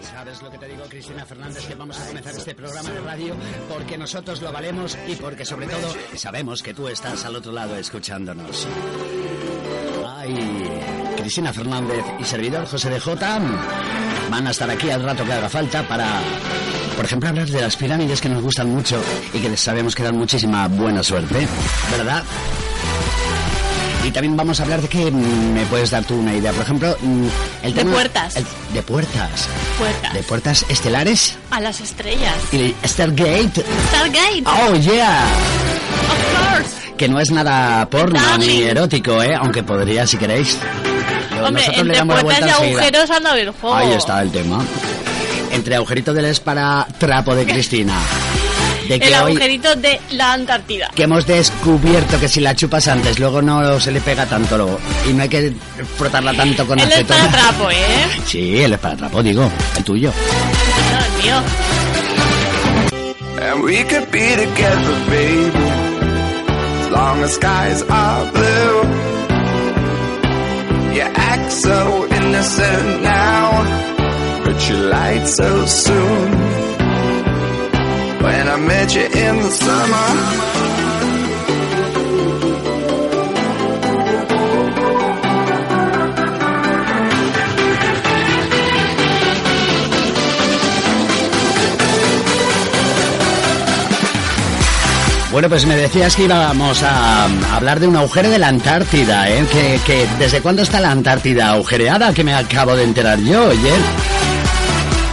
¿Sabes lo que te digo, Cristina Fernández? Que vamos a comenzar este programa de radio porque nosotros lo valemos y porque sobre todo sabemos que tú estás al otro lado escuchándonos. Ay, Cristina Fernández y servidor José de J van a estar aquí al rato que haga falta para, por ejemplo, hablar de las pirámides que nos gustan mucho y que sabemos que dan muchísima buena suerte, ¿verdad? Y también vamos a hablar de que mm, me puedes dar tú una idea. Por ejemplo, mm, el De tema. puertas. el- de puertas. Puertas. De puertas estelares. A las estrellas. Y Stargate. Stargate. Oh, yeah. Of course. Que no es nada porno Darling. ni erótico, ¿eh? Aunque podría si queréis. Yo- Hombre, nosotros le entre damos la puertas y agujeros anda el juego. Ahí está el tema. Entre agujerito del es para trapo de Cristina. De que El hoy agujerito de la Antártida. que hemos descubierto que si la chupas antes, luego no se le pega tanto luego. Y no hay que frotarla tanto con El acetona. esparatrapo, ¿eh? Sí, el esparatrapo, digo, el tuyo. No, el mío. And we could be together, baby, as long as skies are blue. You act so innocent now, but you lied so soon. When I met you in the summer. Bueno, pues me decías que íbamos a, hablar de un agujero de la Antártida, ¿eh? Que, que ¿Desde cuándo está la Antártida agujereada? Que me acabo de enterar yo, oye.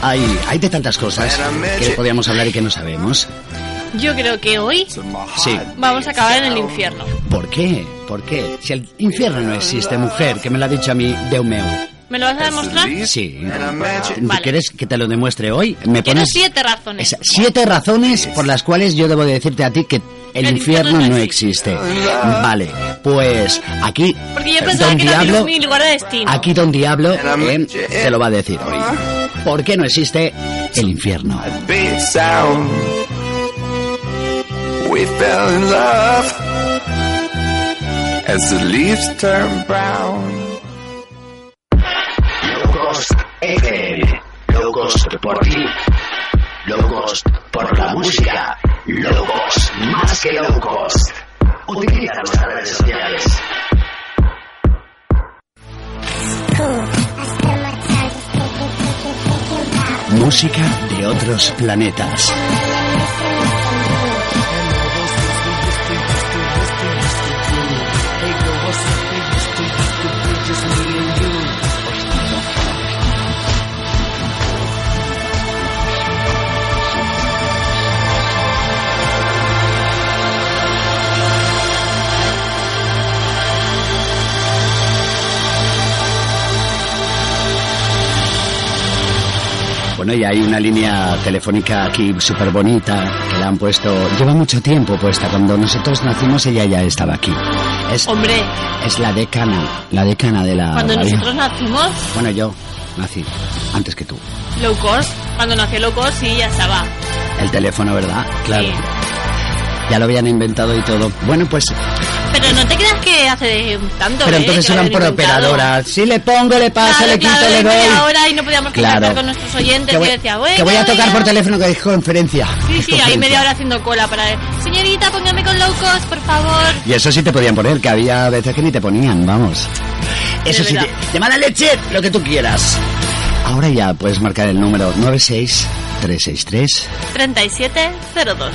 Hay, hay de tantas cosas que podíamos hablar y que no sabemos. Yo creo que hoy Sí. vamos a acabar en el infierno. ¿Por qué? ¿Por qué? Si el infierno no existe, mujer, que me lo ha dicho a mí Deumeu. ¿Me lo vas a demostrar? Sí. Vale. ¿Quieres que te lo demuestre hoy? Me Quiero pones siete razones. esa- siete razones por las cuales yo debo de decirte a ti que el, El infierno infierno no existe. Vale, pues aquí Porque yo pensaba Don que era Diablo, mi lugar de destino. aquí Don Diablo eh, te lo va a decir hoy. ¿Por qué no existe el infierno? Big sound. We fell in love as the leaves turn brown. Locos FM, locos por ti, locos por la música, locos más que locos. Utiliza nuestras redes sociales. Música de otros planetas. Bueno, y hay una línea telefónica aquí súper bonita que la han puesto. Lleva mucho tiempo puesta. Cuando nosotros nacimos, ella ya estaba aquí. Es, Hombre, es la decana, la decana de la. cuando radio. nosotros nacimos, Bueno, yo nací antes que tú. low cost, cuando nació low cost, sí, ya estaba. El teléfono, ¿verdad? Claro. Sí. Ya lo habían inventado y todo. Bueno, pues. Pero no te creas que hace tanto, Pero ¿eh? entonces eran por habían inventado. operadora. Si le pongo, le paso, Claro, le quito, claro, le doy. media hora y no podíamos Claro. con nuestros oyentes Que voy, y decía, bueno, que voy a tocar venga". por teléfono que es conferencia. Sí, Es sí, ahí media hora haciendo cola para... Señorita, póngame con low cost, por favor. Y eso sí te podían poner, que había veces que ni te ponían, vamos. Eso sí, te, mala leche, lo que tú quieras. Ahora ya puedes marcar el número 96363. 3702.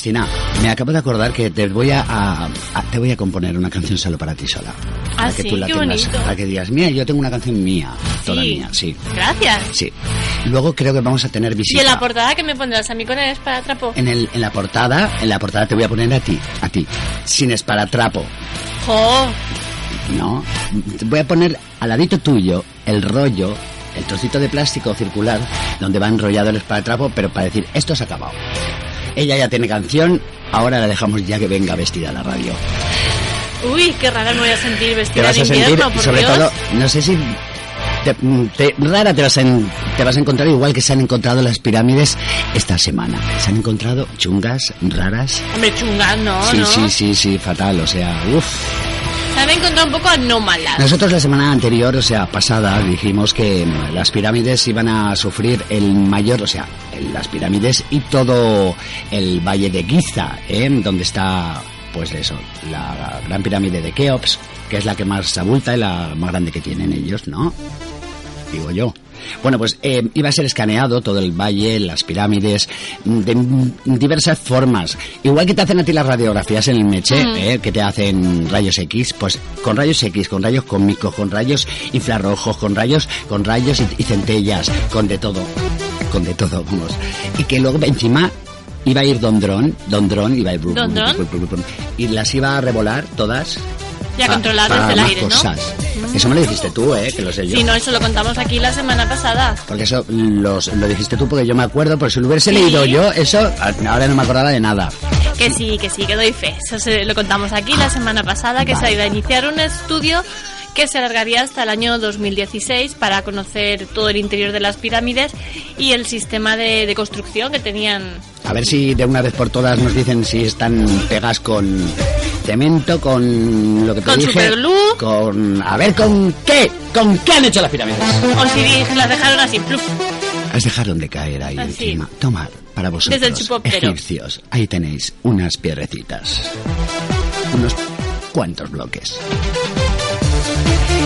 Cristina, me acabo de acordar que te voy a, a- a- te voy a componer una canción solo para ti sola. Ah, para que sí, tú la qué tengas, bonito. para que digas, mira, yo tengo una canción mía, toda Sí. mía, sí. Gracias. Sí. Luego creo que vamos a tener ¿Y visita. en la portada que me pondrás a mí con el esparatrapo? en, el, en la portada, en la portada te voy a poner a ti, a ti, sin esparatrapo. ¡Jo! No, voy a poner al ladito tuyo el rollo, el trocito de plástico circular donde va enrollado el esparatrapo, pero para decir, esto se ha acabado. Ella ya tiene canción, ahora la dejamos ya que venga vestida a la radio. Uy, qué rara me voy a sentir Te vestida vas de a sentir, invierno, por sobre Dios. todo, no sé si te- te- rara te vas, a, te te vas a encontrar igual que se han encontrado las pirámides esta semana. Se han encontrado chungas, raras. Hombre, chungas, no, Sí, ¿no? sí, sí, sí, fatal, o sea, uff. Se encontrado un poco anómalas. Nosotros la semana anterior, o sea, pasada, dijimos que mm, las pirámides iban a sufrir el mayor, o sea, las pirámides y todo el valle de Giza, ¿eh? donde está, pues eso, la gran pirámide de Keops, que es la que más abulta y la más grande que tienen ellos, ¿no? Digo yo. Bueno, pues eh, iba a ser escaneado todo el valle, las pirámides, mm, de mm, diversas formas. Igual que te hacen a ti las radiografías en el Meche, eh, que te hacen rayos X, pues con rayos X, con rayos cósmicos, con rayos infrarrojos, con rayos, con rayos y, y centellas, con de todo, con de todo, vamos. Y que luego encima iba a ir Don Dron, Don Dron iba a ir ¿Don Dron? y las iba a revolar todas. Ya pa- controladas para del más aire, ¿no? cosas. Eso me lo dijiste tú, eh, que lo sé yo. Si no, eso lo contamos aquí la semana pasada. Porque eso los, lo dijiste tú porque yo me acuerdo, por si lo hubiese Sí. leído yo, eso ahora no me acordaba de nada. Que sí, que sí, que doy fe. Eso se- lo contamos aquí la semana pasada, que se iba a iniciar un estudio que se alargaría hasta el año 2016 para conocer todo el interior de las pirámides y el sistema de, de construcción que tenían. A ver si de una vez por todas nos dicen si están pegas con cemento, con lo que te Con dije, superglue. con a ver con qué, con qué han hecho las pirámides. O si las dejaron así, pluf. Las dejaron de caer ahí Así. encima. Tomad para vosotros, Desde el egipcios, ahí tenéis unas piedrecitas, unos cuantos bloques.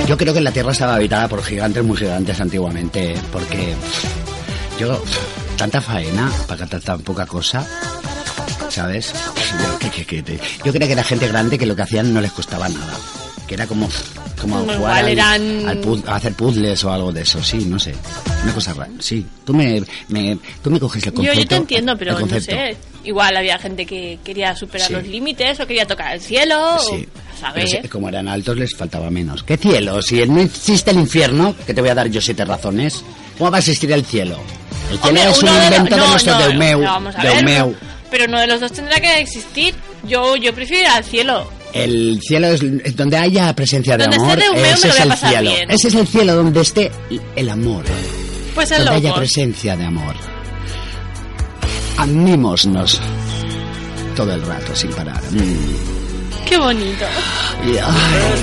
Yo creo que la Tierra estaba habitada por gigantes muy gigantes antiguamente, ¿eh? porque yo tanta faena para tan, tan poca cosa, ¿sabes? Yo, yo creo que era gente grande que lo que hacían no les costaba nada, que era como como jugar al- a hacer puzzles o algo de eso, sí, no sé, una cosa rara, sí. Tú me, me tú me coges el Yo, concepto. yo te entiendo, pero no sé. Igual había gente que quería superar Sí. los límites o quería tocar el cielo. Sí. O, ¿sabes? Pero si- como eran altos les faltaba menos. ¿Qué cielo? Si no existe el infierno, que te voy a dar yo siete razones, ¿cómo va a existir el cielo? El cielo Hombre, es un de- invento de no, nuestro no, Deumeu. no, a Deumeu. ver, Pero uno de los dos tendrá que existir. Yo, yo prefiero ir al cielo. El cielo es, donde haya presencia de Donde amor. Deumeu me ese es el cielo. bien. Ese es el cielo donde esté el amor. Pues es donde haya loco. presencia de amor. Animémonos todo el rato sin parar. Mm. Qué bonito. Y, ay,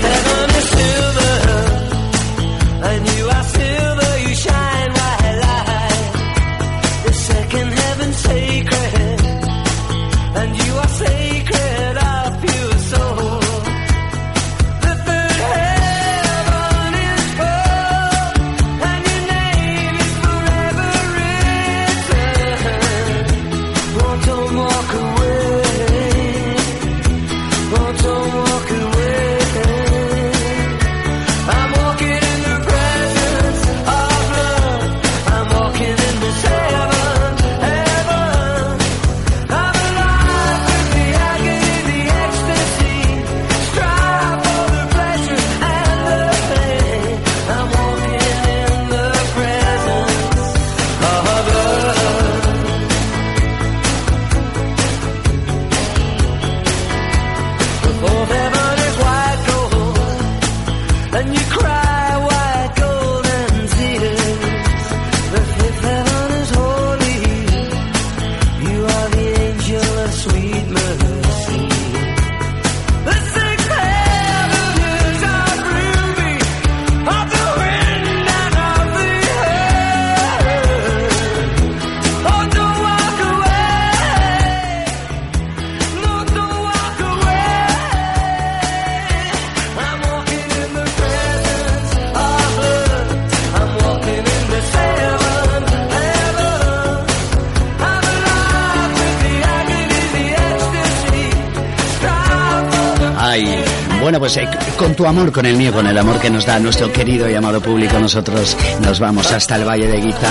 con tu amor, con el mío, con el amor que nos da nuestro querido y amado público, nosotros nos vamos hasta el Valle de Giza,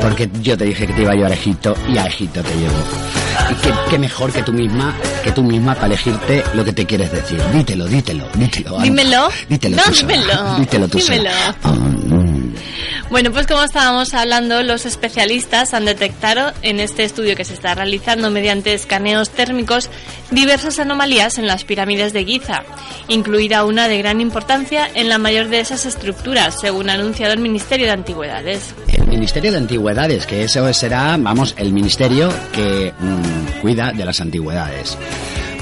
porque yo te dije que te iba a llevar a Egipto y a Egipto te llevo. Qué, qué mejor que tú misma, que tú misma para elegirte lo que te quieres decir. Dítelo, dítelo, dítelo. Dímelo. Dítelo No, tú dímelo. Dítelo tú sola. Dímelo. Ah, mm. Bueno, pues como estábamos hablando, los especialistas han detectado en este estudio que se está realizando mediante escaneos térmicos diversas anomalías en las pirámides de Giza, incluida una de gran importancia en la mayor de esas estructuras, según ha anunciado el Ministerio de Antigüedades. El Ministerio de Antigüedades, que eso será, vamos, el ministerio que mm, cuida de las antigüedades.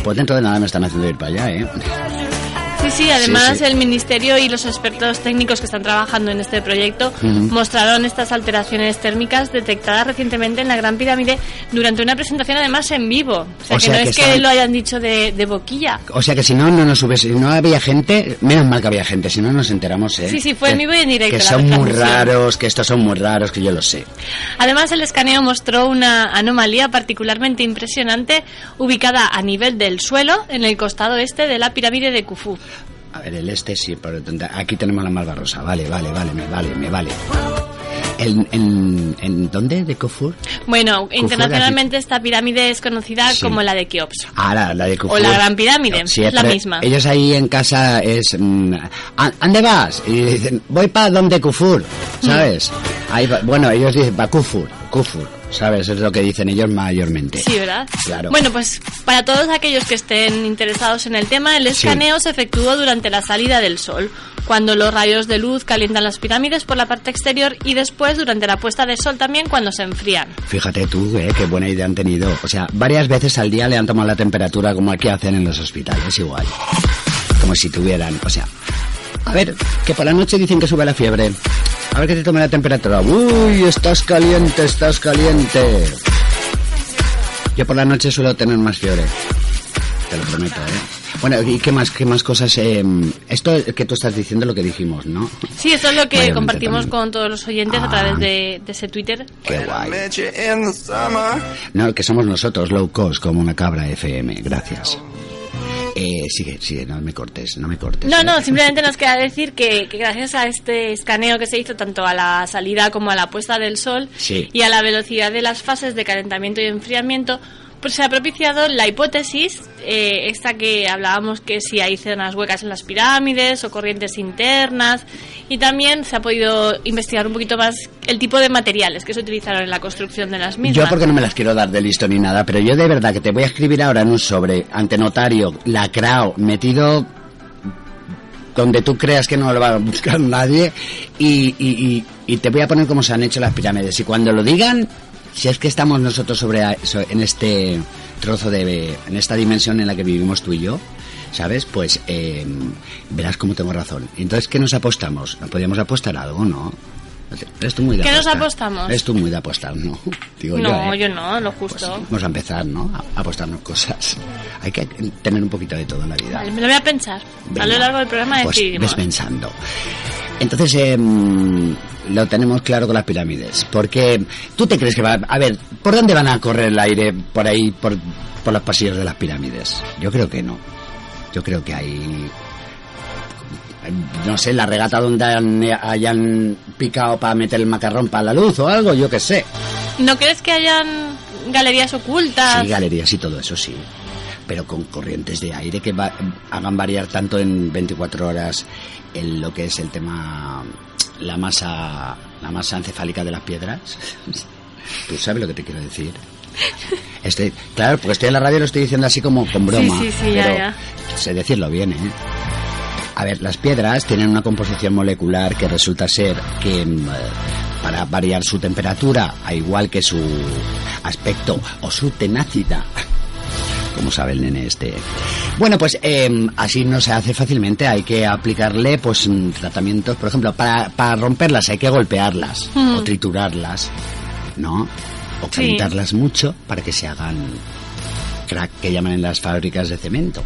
Pues dentro de nada me están haciendo ir para allá, ¿eh? Sí, sí, además sí. el Ministerio y los expertos técnicos que están trabajando en este proyecto mostraron estas alteraciones térmicas detectadas recientemente en la Gran Pirámide durante una presentación además en vivo. O sea, O que no que es que estaban- lo hayan dicho de, de boquilla. O sea que si no, no nos hubiese, no había gente, menos mal que había gente, si no nos enteramos, ¿eh? Sí, sí, fue en vivo y en directo Que son muy raros, que estos son muy raros, que yo lo sé. Además, el escaneo mostró una anomalía particularmente impresionante ubicada a nivel del suelo en el costado este de la pirámide de Khufu. A ver, el este sí, pero aquí tenemos la malvarrosa. Vale, vale, vale, me vale, me vale. ¿En, en, en dónde? ¿De Kofur? Bueno, internacionalmente esta pirámide es conocida Sí. como la de Keops. Ah, la, la de Kufur. O la Gran Pirámide, es la misma. Ellos ahí en casa es... mm, ¿A dónde vas? Y dicen, voy para donde Kufur, ¿sabes? Ahí va- bueno, ellos dicen, para Kufur, Kufur, ¿sabes? Es lo que dicen ellos mayormente. Sí, ¿verdad? Claro. Bueno, pues para todos aquellos que estén interesados en el tema, el Sí. escaneo se efectuó durante la salida del sol, cuando los rayos de luz calientan las pirámides por la parte exterior y después durante la puesta de sol también cuando se enfrían. Fíjate tú, ¿eh? Qué buena idea han tenido. O sea, varias veces al día le han tomado la temperatura como aquí hacen en los hospitales, igual. Como si tuvieran, o sea... A ver, que por la noche dicen que sube la fiebre. A ver que te tome la temperatura. Uy, estás caliente, estás caliente. Yo por la noche suelo tener más fiebre. Te lo prometo, ¿eh? Bueno, ¿y qué más, qué más cosas? eh, esto que tú estás diciendo es lo que dijimos, ¿no? Sí, eso es lo que Mayormente compartimos también. con todos los oyentes a través de, de ese Twitter. Qué guay. No, que somos nosotros, low cost, como una cabra FM. Gracias. Eh, sigue, sigue, no me cortes, no me cortes. No, no, Eh, simplemente nos queda decir que, que gracias a este escaneo que se hizo tanto a la salida como a la puesta del sol Sí. y a la velocidad de las fases de calentamiento y enfriamiento, pues se ha propiciado la hipótesis, eh, esta que hablábamos que si hay zonas huecas en las pirámides o corrientes internas, y también se ha podido investigar un poquito más el tipo de materiales que se utilizaron en la construcción de las mismas. Yo porque no me las quiero dar de listo ni nada, pero yo de verdad que te voy a escribir ahora en un sobre ante notario, lacrao, metido donde tú creas que no lo va a buscar nadie y, y- y- y te voy a poner cómo se han hecho las pirámides. Y cuando lo digan, si es que estamos nosotros sobre en este trozo de en esta dimensión en la que vivimos tú y yo, ¿sabes? Pues eh, verás cómo tengo razón. Entonces, ¿qué nos apostamos? ¿Nos podríamos apostar algo, no? Eres tú muy de ¿Qué nos apostar. apostamos? Eres tú muy de apostar, ¿no? Digo no, ¿eh? yo no, lo Pues justo. vamos a empezar, ¿no? A apostarnos cosas. Hay que tener un poquito de todo en la vida. Vale, me lo voy a pensar. Venga. a lo largo del programa pues decidimos. ves pensando. Entonces, em, lo tenemos claro con las pirámides. Porque tú te crees que va... A ver, ¿por dónde van a correr el aire por ahí, por, por los pasillos de las pirámides? Yo creo que no. Yo creo que hay... No sé, la regata donde han- hayan picado para meter el macarrón para la luz o algo, yo qué sé. ¿No crees que hayan galerías ocultas? Sí, galerías y todo eso sí. Pero con corrientes de aire que va- hagan variar tanto en 24 horas en lo que es el tema, la masa, la masa encefálica de las piedras. ¿Tú sabes lo que te quiero decir? Estoy, claro, porque estoy en la radio y lo estoy diciendo así como con broma. Sí, sí, pero ya. sé decirlo bien, ¿eh? A ver, las piedras tienen una composición molecular que resulta ser que eh, para variar su temperatura, a igual que su aspecto o su tenacidad, como sabe el nene este. Bueno, pues eh, así no se hace fácilmente, hay que aplicarle pues mm, tratamientos, por ejemplo, para, para romperlas hay que golpearlas Mm. o triturarlas, ¿no? O Sí. calentarlas mucho para que se hagan crack que llaman en las fábricas de cemento.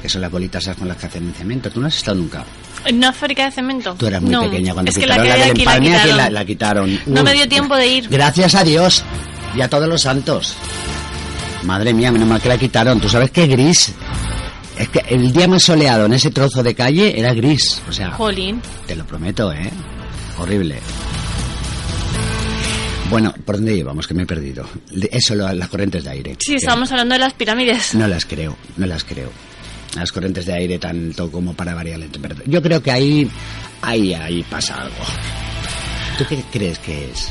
Que son las bolitas esas con las que hacen el cemento. ¿Tú no has estado nunca? ¿En una fábrica de cemento? Tú eras muy No, pequeña cuando es la quitaron que la, hay del la empalme, aquí quitaron. la, la quitaron. No me dio tiempo de ir. Gracias a Dios y a todos los santos. Madre mía, menos mal que la quitaron. ¿Tú sabes qué gris? Es que el día más soleado en ese trozo de calle era gris. O sea, Jolín. te lo prometo, ¿eh? Horrible. Bueno, ¿por dónde íbamos? Que me he perdido. Eso, lo- las corrientes de aire. Sí, estábamos hablando de las pirámides. No las creo, no las creo. Las corrientes de aire tanto como para variar la temperatura. Yo creo que ahí, ahí, ahí pasa algo. ¿Tú qué crees que es?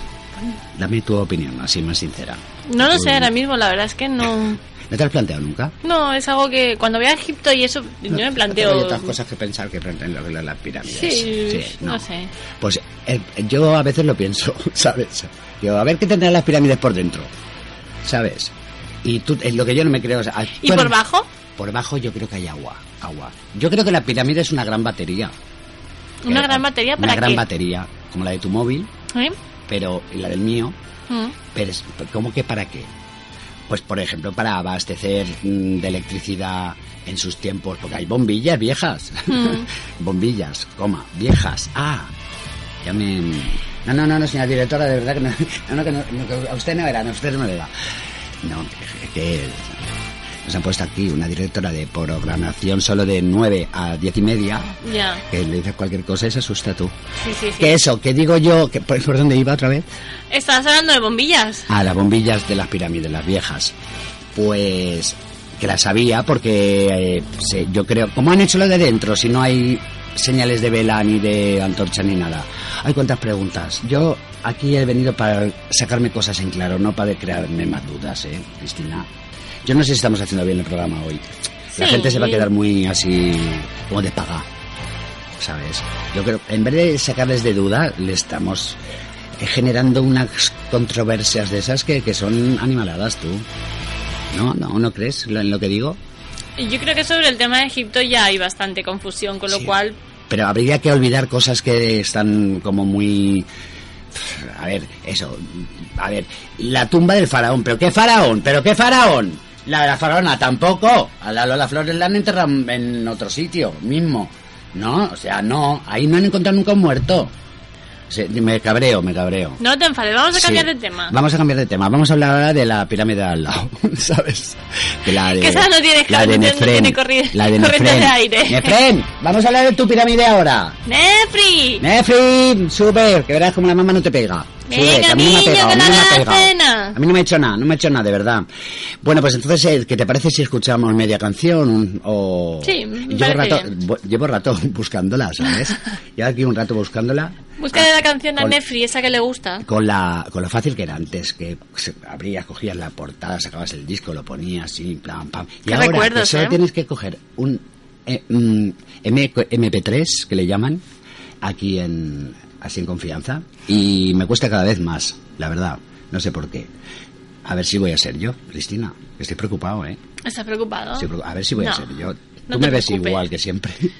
Dame tu opinión, así más sincera. No lo sé ahora mismo, la verdad es que no. ¿No te has planteado nunca? No, es algo que cuando voy a Egipto y eso, yo me Hay planteo. otras cosas que pensar que en lo que las pirámides. Sí, no sé. Pues eh, yo a veces lo pienso, ¿sabes? Yo, a ver qué tendrán las pirámides por dentro, ¿sabes? Y tú, es lo que yo no me creo. o sea, ¿Y bueno, por bajo? Por bajo yo creo que hay agua, agua. Yo creo que la pirámide es una gran batería. Una Eh, gran batería Una para gran qué? batería, como la de tu móvil, ¿Eh? pero la del mío, Mm. pero es, ¿cómo que para qué? Pues por ejemplo para abastecer mm, de electricidad en sus tiempos, porque hay bombillas viejas, Mm. bombillas, coma, viejas. Ah, ya me... No, no, no, no, señora directora, de verdad que no, no, no, que, no, no, que a usted no era, no, a usted no le da. No, que, que nos han puesto aquí una directora de programación solo de 9 a 10 y media, Ya. que le dices cualquier cosa y se asusta tú. Sí, sí, sí. Que eso, que digo yo, que ¿por, por dónde iba otra vez? Estás hablando de bombillas. Ah, las bombillas de las pirámides, las viejas. Pues que las sabía porque eh, se- yo creo, ¿cómo han hecho lo de dentro si no hay señales de vela ni de antorcha ni nada? Hay cuántas preguntas. Yo aquí he venido para sacarme cosas en claro, no para crearme más dudas, ¿eh, Cristina? Yo no sé si estamos haciendo bien el programa hoy. La Sí. gente se va a quedar muy así, como de paga, ¿sabes? Yo creo, en vez de sacarles de duda, le estamos eh, generando unas controversias de esas que, que son animaladas, tú. ¿No? ¿No, ¿No crees en lo que digo? Yo creo que sobre el tema de Egipto ya hay bastante confusión, con lo Sí. cual Pero habría que olvidar cosas que están como muy... A ver, eso. A ver, la tumba del faraón. ¿Pero qué faraón? ¿Pero qué faraón? La de la faraona tampoco. A la Lola Flores la han enterrado en otro sitio mismo. No, o sea, no. Ahí no han encontrado nunca un muerto. Me cabreo, me cabreo. no te enfades. Vamos a Sí. cambiar de tema. Vamos a cambiar de tema. Vamos a hablar ahora de la pirámide de al lado, ¿sabes? De la de, Que esa no tiene- la de tiene- no Nefren. tiene la de Nefren. de aire. Nefren, vamos a hablar de tu pirámide ahora. ¡Nefri! Nefrin, super, que verás como la mamá no te pega. Sube, Venga, que a mí no me ha pegado, a mí no me ha pegado. cena. A mí no me ha hecho nada, no me ha hecho nada, de verdad. Bueno, pues entonces, ¿qué te parece si escuchamos media canción un- o...? Sí, me llevo rato, llevo rato buscándola, ¿sabes? Llevo aquí un rato buscándola. Búscale la canción a Nefri, esa que le gusta. Con, la, con lo fácil que era antes, que abrías, cogías la portada, sacabas el disco, lo ponías así, plan, pam. Y Qué ahora recuerdos, solo ¿eh? tienes que coger un eh, mm, M- MP3, que le llaman, aquí en así en confianza, y me cuesta cada vez más, la verdad. No sé por qué. A ver si voy a ser yo, Cristina. Estoy preocupado, ¿eh? ¿Estás preocupado? Estoy preocu- a ver si voy a No, ser yo. no Tú te me ves preocupes. igual que siempre.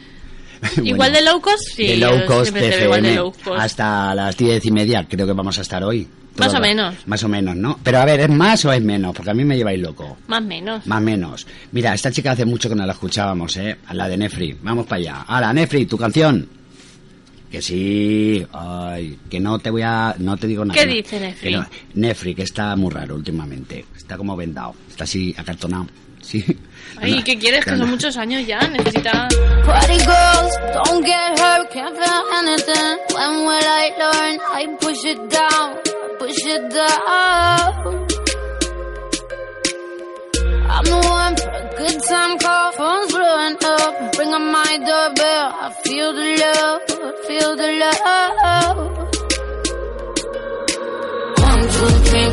¿Igual Bueno, de low cost? Sí, de low cost igual de low cost. hasta las diez y media creo que vamos a estar hoy. Más Todo o el- menos. Más o menos, ¿no? Pero a ver, ¿es más o es menos? Porque a mí me lleváis loco. Más o menos. Más o menos. Mira, esta chica hace mucho que no la escuchábamos, ¿eh? A la de Nefri. Vamos para allá. Hala, Nefri, tu canción. Que sí. Ay, que no te voy a... No te digo nada. ¿Qué dice Nefri? Que no- Nefri, que está muy raro últimamente. Está como vendado. Está así acartonado. Sí. Ay, ¿qué quieres? Que son muchos años ya. Necesita... Party girls, don't get hurt, can't feel anything. When will I learn? I push it down, push it down. I'm the one for a good time call, phone's blowing up. Bring on my doorbell, I feel the love, feel the love. One, two, three,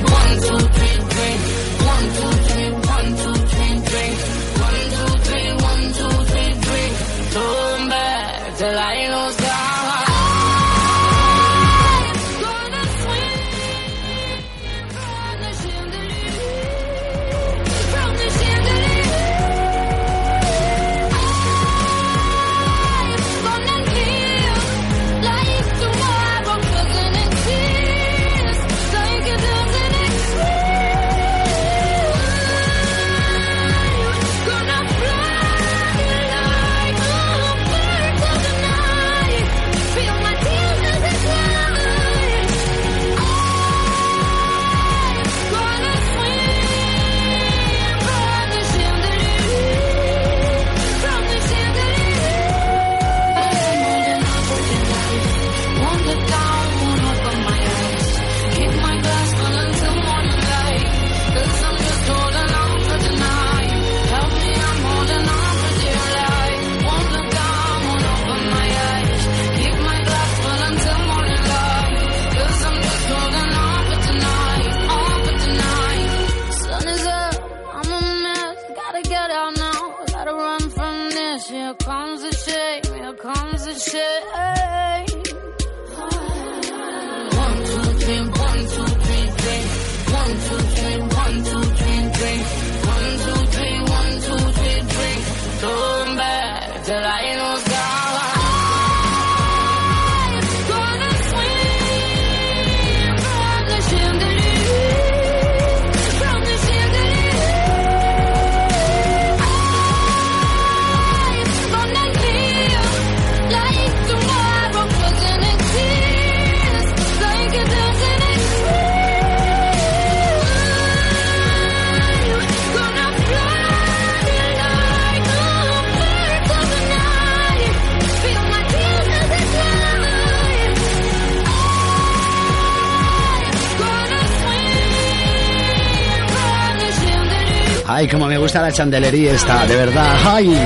Ay, como me gusta la chandelería esta, de verdad. Ay.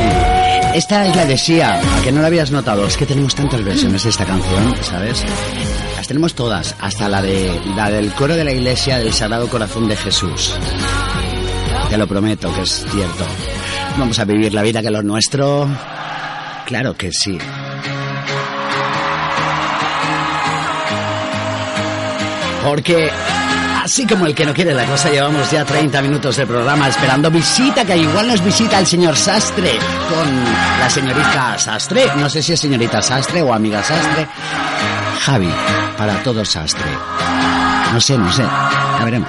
Esta es la de Sia, que no la habías notado. Es que tenemos tantas versiones de esta canción, ¿sabes? Las tenemos todas, hasta la de la del coro de la iglesia del Sagrado Corazón de Jesús. Te lo prometo que es cierto. Vamos a vivir la vida que lo nuestro. Claro que sí. Porque así como el que no quiere la cosa, llevamos ya 30 minutos de programa esperando visita, que igual nos visita el señor Sastre con la señorita Sastre. No sé si es señorita Sastre o amiga Sastre. Javi, para todo Sastre. No sé, no sé. Ya veremos.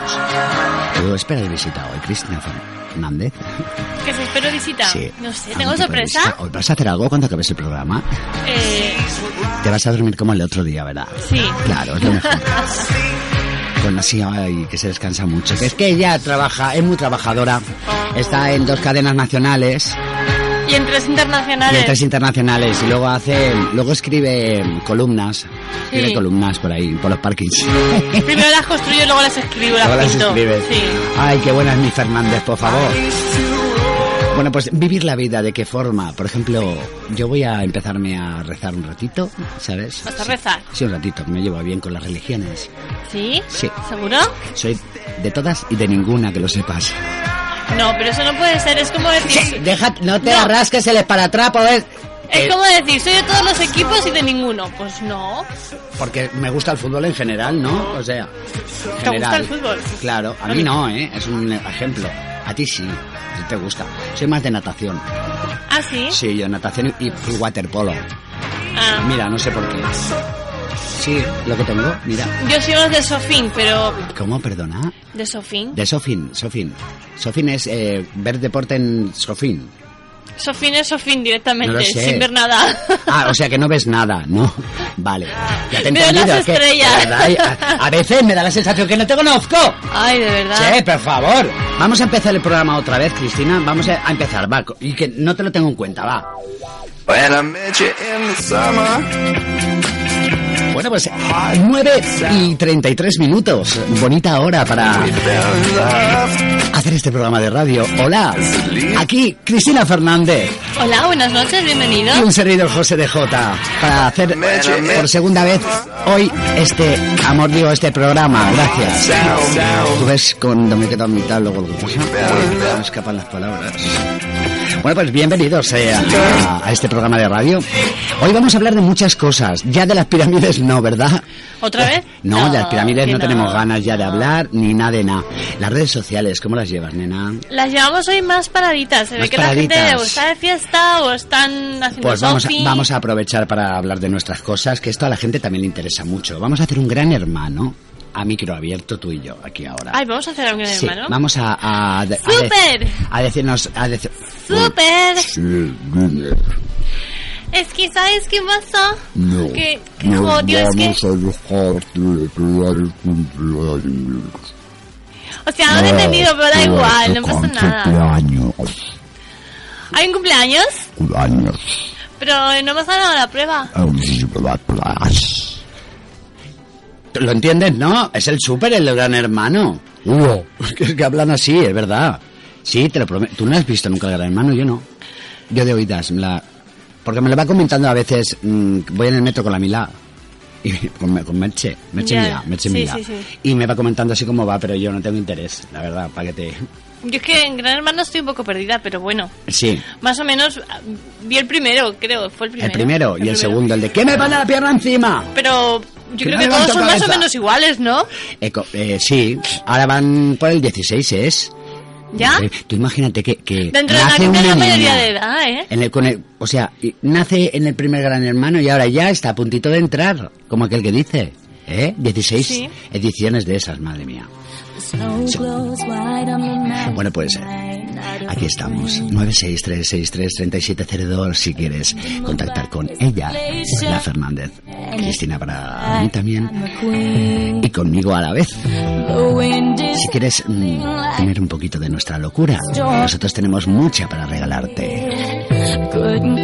¿Tú esperas visita hoy, Cristina Fernández? Que se espero visita. Sí. No sé, ¿Algún ¿tengo sorpresa? vas a hacer algo cuando acabes el programa? Eh, Te vas a dormir como el otro día, ¿verdad? sí. Claro, es lo mejor. Con así ay, que se descansa mucho. Es que ella trabaja, es muy trabajadora. Está en dos cadenas nacionales Y en tres y internacionales. en tres internacionales. Y luego hace, luego escribe columnas. Escribe Sí. columnas por ahí, por los parkings. Primero las construyo y luego las escribo, las Luego. Sí. Ay, qué buena es mi Fernández, por favor. Bueno, pues vivir la vida, ¿de qué forma? Por ejemplo, yo voy a empezarme a rezar un ratito, ¿sabes? ¿Vas a rezar? Sí, un ratito, me llevo bien con las religiones. ¿Sí? Sí. ¿Seguro? Soy de todas y de ninguna, que lo sepas. No, pero eso no puede ser. Es como decir... Deja, no te No. arrasques el esparatrapo, ¿eh? Es Eh, como decir, soy de todos los equipos y de ninguno. Pues no. Porque me gusta el fútbol en general, ¿no? O sea, ¿Te gusta el fútbol? Claro, a mí no, ¿eh? Es un ejemplo. A ti sí, si te gusta. Soy más de natación. ¿Ah, sí? Sí, yo natación y, y waterpolo. Ah. Mira, no sé por qué. Sí, lo que tengo, mira. Yo soy más de Sofín, pero... ¿Cómo, perdona? ¿De Sofín? De Sofín, Sofín. Sofín es eh, ver deporte en Sofín. Sofín es Sofín directamente, No sin ver nada. Ah, o sea que no ves nada, ¿no? Vale. Ya te he Veo entendido. las que, estrellas. a, a veces me da la sensación que no te conozco. Ay, de verdad. Sí, por favor. Vamos a empezar el programa otra vez, Cristina. Vamos a a empezar, va. Y que no te lo tengo en cuenta, va. When I met you in the summer, Bueno, pues 9 y 33 minutos. Bonita hora para hacer este programa de radio. Hola, aquí Cristina Fernández Hola, buenas noches, y bienvenido. un servidor José de Jota para hacer por segunda vez hoy este, amor digo, este programa. Gracias. Tú ves cuando me quedo a mitad luego lo que pasa. Me escapan las palabras. Bueno, pues bienvenidos eh, a, a este programa de radio. Hoy vamos a hablar de muchas cosas. Ya de las pirámides no, ¿verdad? ¿Otra vez? No, de las pirámides no, tenemos ganas ya de hablar ni nada de nada. Las redes sociales, ¿cómo las llevas, nena? Las llevamos hoy más paraditas. Se ve que la gente o está de fiesta o están haciendo Pues vamos a, vamos a aprovechar para hablar de nuestras cosas, que esto a la gente también le interesa mucho. Vamos a hacer un gran hermano a micro abierto tú y yo aquí ahora. Ay, vamos a hacer algo, Sí, hermano. vamos a, a, a ¡Súper! a decirnos a decir dime. Es que, ¿sabes qué pasa? No. Que, que como, tío, es que... vamos a dejarte de crear el cumpleaños. O sea, no te he entendido, pero da igual, no pasa nada. Cumpleaños. ¿Hay un cumpleaños? Cumpleaños. Pero no hemos ganado la prueba. ¿Lo entiendes, no? Es el súper, el gran hermano. Que es que hablan así, es verdad. Sí, te lo prometo. Tú no has visto nunca el gran hermano, yo no. Yo de oídas, me la... porque me lo va comentando a veces. mm, voy en el metro con la Milá. Y con, con Merche, Merche Ya, Milá, Merche sí, Milá. sí, sí. Y me va comentando así como va, pero yo no tengo interés, la verdad, para que te. Yo es que en Gran Hermano estoy un poco perdida, pero bueno. Sí, Más o menos ah, vi el primero, creo, fue el primero. el primero y el primero. segundo, el de ¿qué me van a la pierna encima? Pero yo Que creo no que todos son más o menos iguales, ¿no? Eco- eh, sí, ahora van por el 16, ¿es? ¿Ya? Eh, Tú imagínate que, que Dentro de nace una, una mayoría de edad, ¿eh? en el, con el- o sea, nace en el primer gran hermano y ahora ya está a puntito de entrar, como aquel que dice, ¿eh? 16 Sí. ediciones de esas, madre mía. Bueno, pues aquí estamos. 963633702 si quieres contactar con ella, la Fernández. Cristina para mí también y conmigo a la vez. Si quieres mm, tener un poquito de nuestra locura, nosotros tenemos mucha para regalarte. Couldn't.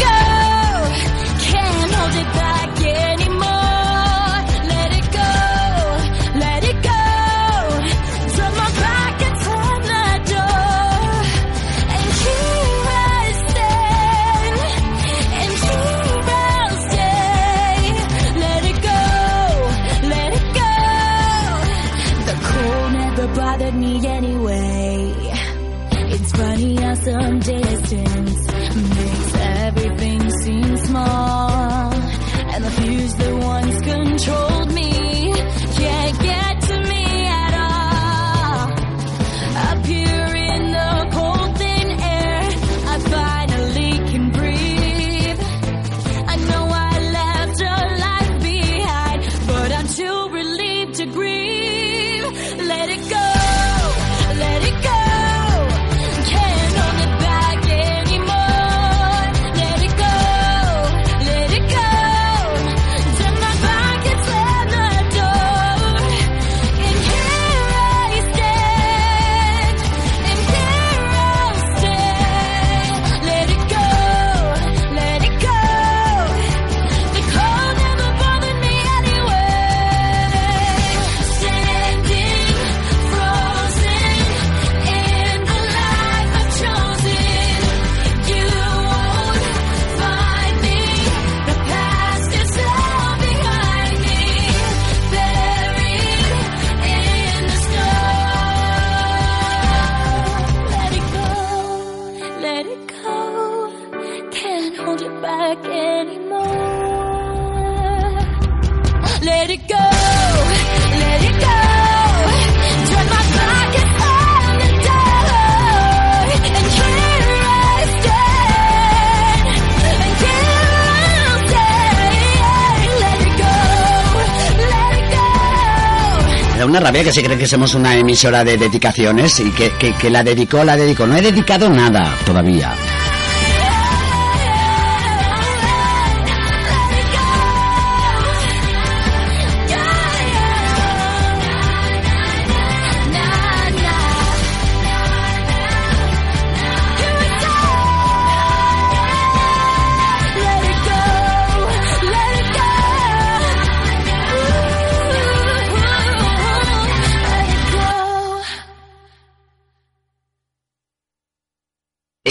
Da una rabia que se cree que somos una emisora de dedicaciones y que, que, que la dedicó, la dedicó. No he dedicado nada todavía.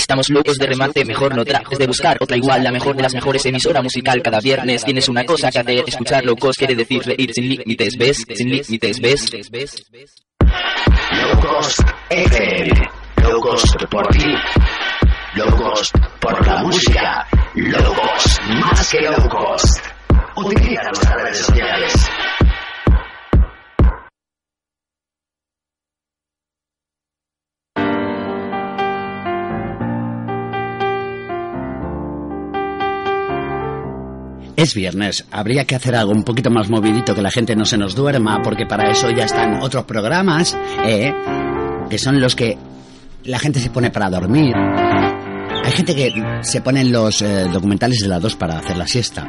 Estamos locos de remate, mejor no trates de buscar otra igual, la mejor de las mejores emisora musical. Cada viernes tienes una cosa que hacer, escuchar locos quiere decir reír sin límites, ¿ves? Sin límites, ¿ves? Low Cost FM. Low Cost por ti. Low Cost por la música. Low Cost más que Low Cost. Utiliza nuestras redes sociales. Es viernes, habría que hacer algo un poquito más movidito que la gente no se nos duerma, porque para eso ya están otros programas, ¿eh? que son los que la gente se pone para dormir. Hay gente que se pone en los eh, documentales de las dos para hacer la siesta.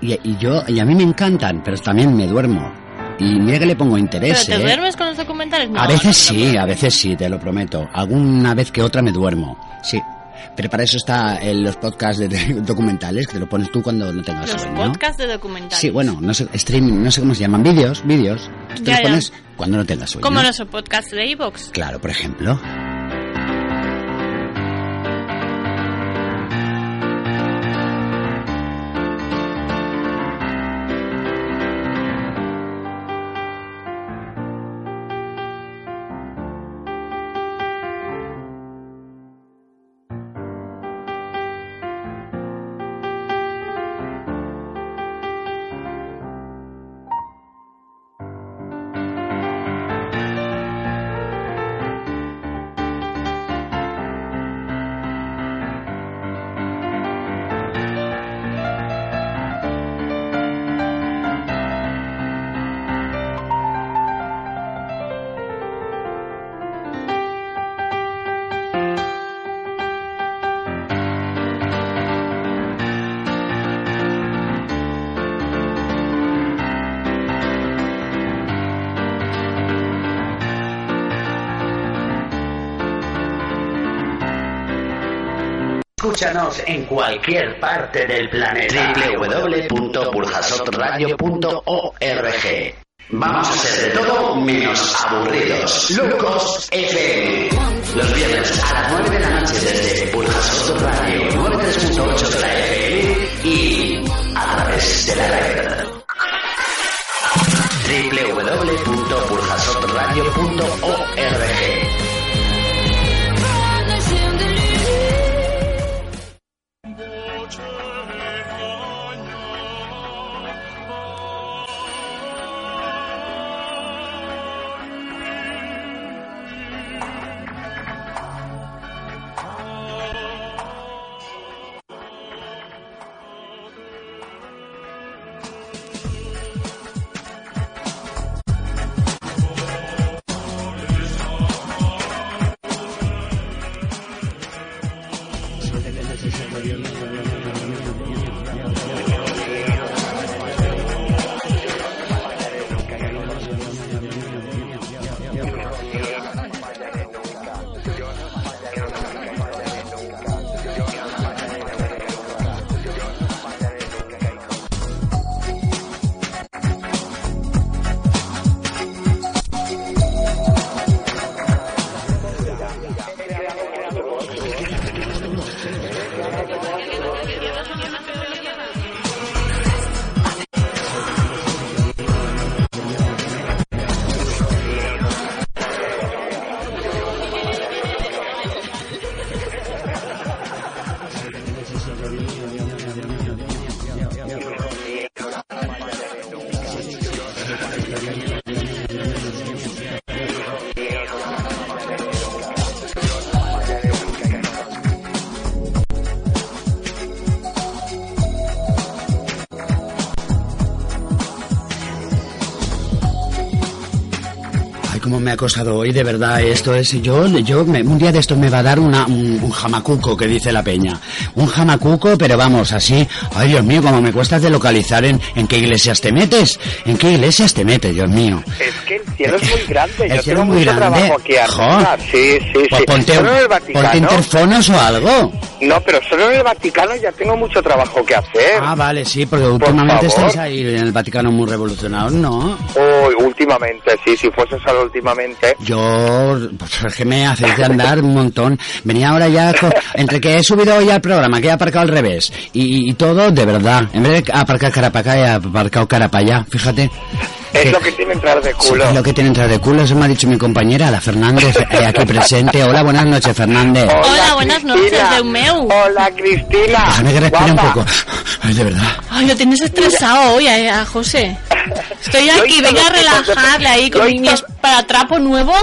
Y, y yo, y a mí me encantan, pero también me duermo. Y mira que le pongo ¿Pero interés. te ¿eh? duermes con los documentales? No, a veces sí, a veces sí, te lo prometo. Alguna vez que otra me duermo, sí. Pero para eso está en los podcasts de de documentales, que te lo pones tú cuando no tengas Los sueño. podcasts de documentales. Sí, bueno, no sé, streaming, no sé cómo se llaman, vídeos, vídeos. Te Ya, los ya. pones cuando no tengas sueño. Como nuestro podcast de Evox. Claro, por ejemplo. Escúchanos en cualquier parte del planeta. www.burjasotradio.org Vamos a ser de todo menos aburridos. Locos FM. Los viernes a las 9 de la noche desde Burjasot Radio 93.8 de la FM y a través de la red www.burjasotradio.org cómo me ha costado hoy, de verdad, esto es... Yo, yo me- un día de estos me va a dar una, un, un jamacuco, que dice la peña. Un jamacuco, pero vamos, así... Ay, Dios mío, cómo me cuesta de localizar en, en qué iglesias te metes. ¿En qué iglesias te metes, Dios mío? Es que el cielo es muy grande. El Yo cielo tengo es muy mucho grande. trabajo aquí Jo. arriba. Sí, sí, Pues ponte, ponte interfonos o algo. No, pero solo en el Vaticano ya tengo mucho trabajo que hacer. Ah, vale, sí, porque últimamente favor. estáis ahí en el Vaticano muy revolucionados, ¿no? Uy, últimamente, sí, si fuese solo últimamente. Yo, pues es que me hacéis de andar un montón. Venía ahora ya, co- entre que he subido hoy al programa, que he aparcado al revés, y, y todo, de verdad. En vez de aparcar cara para acá, he aparcado cara para allá, fíjate. Es lo que tiene entrar de Sí, culo. es lo que tiene entrar de culo, eso me ha dicho mi compañera, la Fernández, eh, aquí presente. Hola, buenas noches, Fernández. Hola, buenas noches, Deumeu. Hola, Cristina. Déjame que respire un poco. Ay, de verdad. Ay, lo tienes estresado hoy eh, a, José. Estoy aquí, venga a relajarle ahí con mi hice- esparatrapo nuevo.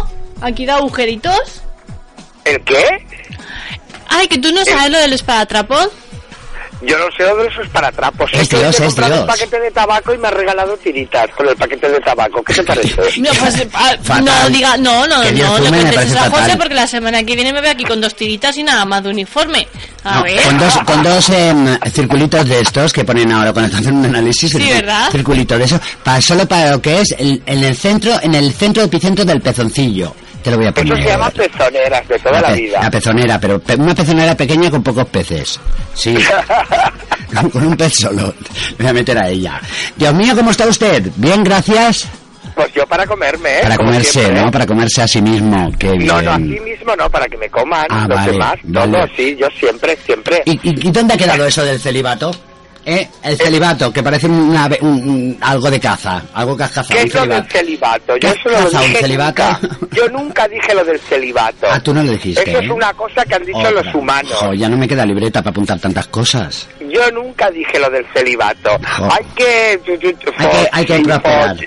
Aquí de agujeritos. ¿El qué? Ay, que tú no sabes lo del esparatrapo. Yo no sé lo de esos paratrapos. Es que Dios, he es Dios. un paquete de tabaco y me has regalado tiritas con el paquete de tabaco. ¿Qué te parece? No, pues, ah, Fatal. no diga, no, no, no, parece eso a José porque la semana que viene me ve aquí con dos tiritas y nada más de uniforme. A No, ver. con dos, con dos em, circulitos de estos que ponen ahora cuando están haciendo un análisis. Sí, ¿verdad? Circulito de eso, para, solo para lo que es el- en el centro, en el centro epicentro del pezoncillo. Te lo voy a poner. Eso se llama pezoneras de toda la pe- vida. la pezonera, pero pe- una pezonera pequeña con pocos peces. Sí. con un pez solo. Me voy a meter a ella. Dios mío, ¿cómo está usted? Bien, gracias. Pues yo para comerme, ¿eh? Para comerse, siempre, ¿eh? ¿no? Para comerse a sí mismo. Qué bien. No, no, a mí mismo no, para que me coman Ah, los vale, demás. vale. Todo, sí, yo siempre, siempre. ¿Y, y, y dónde ha quedado eso del celibato? ¿Eh? El celibato, que parece una un- un- algo de caza, algo que has cazado. ¿Qué es lo del celibato. Yo no lo dije celibato? nunca. Yo nunca dije lo del celibato. Ah, tú no lo dijiste. Eso es ¿eh? una cosa que han dicho Otra. los humanos. Jo, ya no me queda libreta para apuntar tantas cosas. Yo nunca dije lo del celibato. Jo. Hay que... Hay que- hay que prosperar.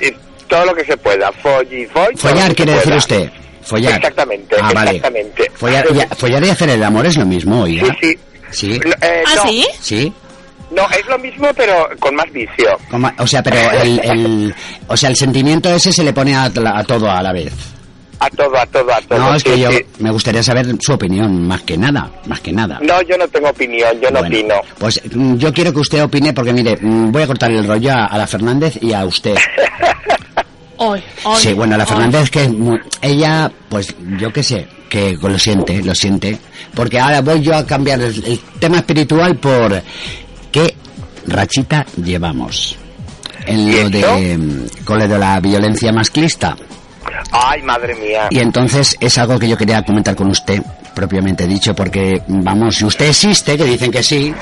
Todo lo que se pueda. Folli, Follar quiere decir usted. Follar. Exactamente, Ah, vale. exactamente. Follar y, follar y hacer el amor es lo mismo, Sí, oiga. sí. Sí. No, eh, ¿Ah, no, sí? Sí. No, es lo mismo, pero con más vicio. Como- o sea, pero el, el- o sea, el sentimiento ese se le pone a, a todo a la vez. A todo, a todo, a todo. No, es sí, que yo sí. me gustaría saber su opinión, más que nada, más que nada. No, yo no tengo opinión, yo no Bueno, opino. Pues mm, yo quiero que usted opine porque mire, mm, voy a cortar el rollo a, a la Fernández y a usted. Hoy, hoy, Sí, bueno, la hoy. Fernández que es muy- ella, pues yo qué sé, que lo siente, lo siente. Porque ahora voy yo a cambiar el, el tema espiritual por qué rachita llevamos. En lo de, mm, con lo de la violencia masclista. Ay, madre mía. Y entonces es algo que yo quería comentar con usted, propiamente dicho, porque, vamos, si usted existe, que dicen que sí,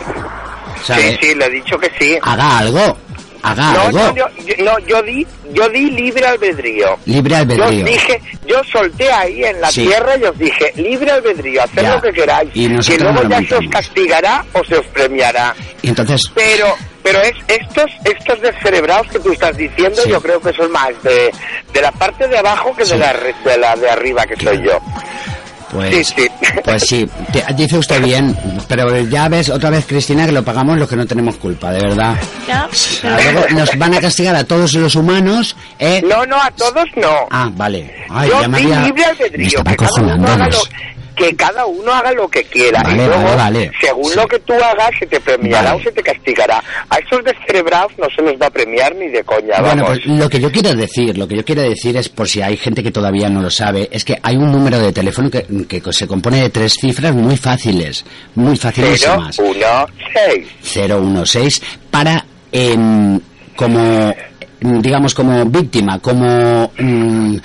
¿sabe? Sí, sí, le he dicho que sí. haga algo, haga No, algo. no, yo, yo- no, yo di, yo di libre albedrío. Libre Yo albedrío. os dije, yo solté ahí en la Sí. tierra y os dije, libre albedrío, haced Ya. lo que queráis. Y luego ya se os castigará o se os premiará. Y entonces, Pero, pero es estos, estos descerebrados que tú estás diciendo, Sí. yo creo que son más de, de la parte de abajo que Sí. de la de la de arriba que soy yo. Pues, Sí, sí. pues sí, te- dice usted bien, pero ya ves otra vez, Cristina, que lo pagamos los que no tenemos culpa, de verdad. Ah, Luego nos van a castigar a todos los humanos, ¿eh? No, no, a todos no. Ah, vale. Ay, yo ya había- libre me albedrío, estaba que cada uno haga lo que quiera. Vale, y luego, vale, vale. según Sí. lo que tú hagas, se te premiará o se te castigará. A esos descerebrados no se nos va a premiar ni de coña, Bueno, vamos. pues lo que yo quiero decir, lo que yo quiero decir es, por si hay gente que todavía no lo sabe, es que hay un número de teléfono que, que se compone de tres cifras muy fáciles, muy Cero, facilísimas. uno, seis. 016 para em, como digamos como víctima como mm,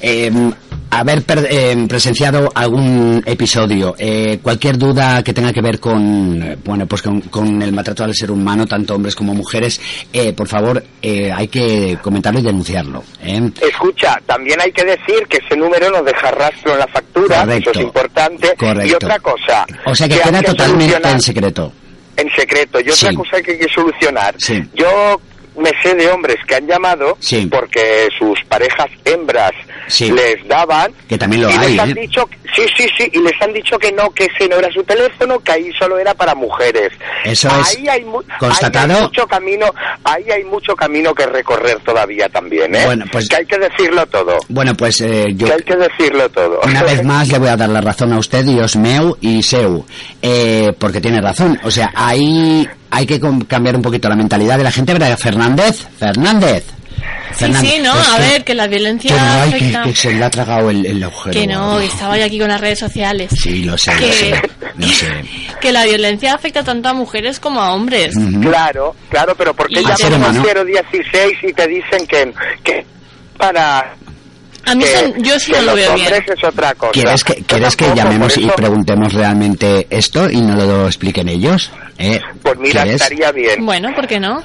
em, haber per- em, presenciado algún episodio eh, cualquier duda que tenga que ver con eh, bueno pues con, con el maltrato al ser humano tanto hombres como mujeres eh, por favor eh, hay que comentarlo y denunciarlo ¿eh? Escucha, también hay que decir que ese número no deja rastro en la factura, Correcto. eso es importante. Correcto. Y otra cosa, o sea que queda totalmente solucionar en secreto en secreto. Y otra Sí. cosa que hay que solucionar. Sí. Yo me sé de hombres que han llamado Sí. porque sus parejas hembras Sí. les daban que también lo y hay les han ¿eh? dicho sí sí sí y les han dicho que no que ese no era su teléfono que ahí solo era para mujeres Eso es ahí hay mu- constatado. ahí hay mucho camino ahí hay mucho camino que recorrer todavía también ¿eh? Bueno, pues- que hay que decirlo todo bueno pues eh, yo que hay que decirlo todo Una vez más le voy a dar la razón a usted, Dios meu y seu, eh, porque tiene razón. O sea, ahí hay que cambiar un poquito la mentalidad de la gente, ¿verdad? Fernández, Fernández. Sí, sí, no, Es a que- ver, que la violencia que no, ay, que, que se le ha tragado el, el agujero. Que no, que estaba yo aquí con las redes sociales. Sí, lo sé, lo que, sé, lo sé. que la violencia afecta tanto a mujeres como a hombres. Claro claro pero ¿por qué Y al ser llaman humano. al 016 y te dicen que, que para A mí que, yo que no lo veo bien. hombres es otra cosa ¿Quieres que, ¿quieres que llamemos y preguntemos realmente esto y no lo expliquen ellos? ¿Eh? Pues mira, ¿Quieres? estaría bien. Bueno, ¿por qué no?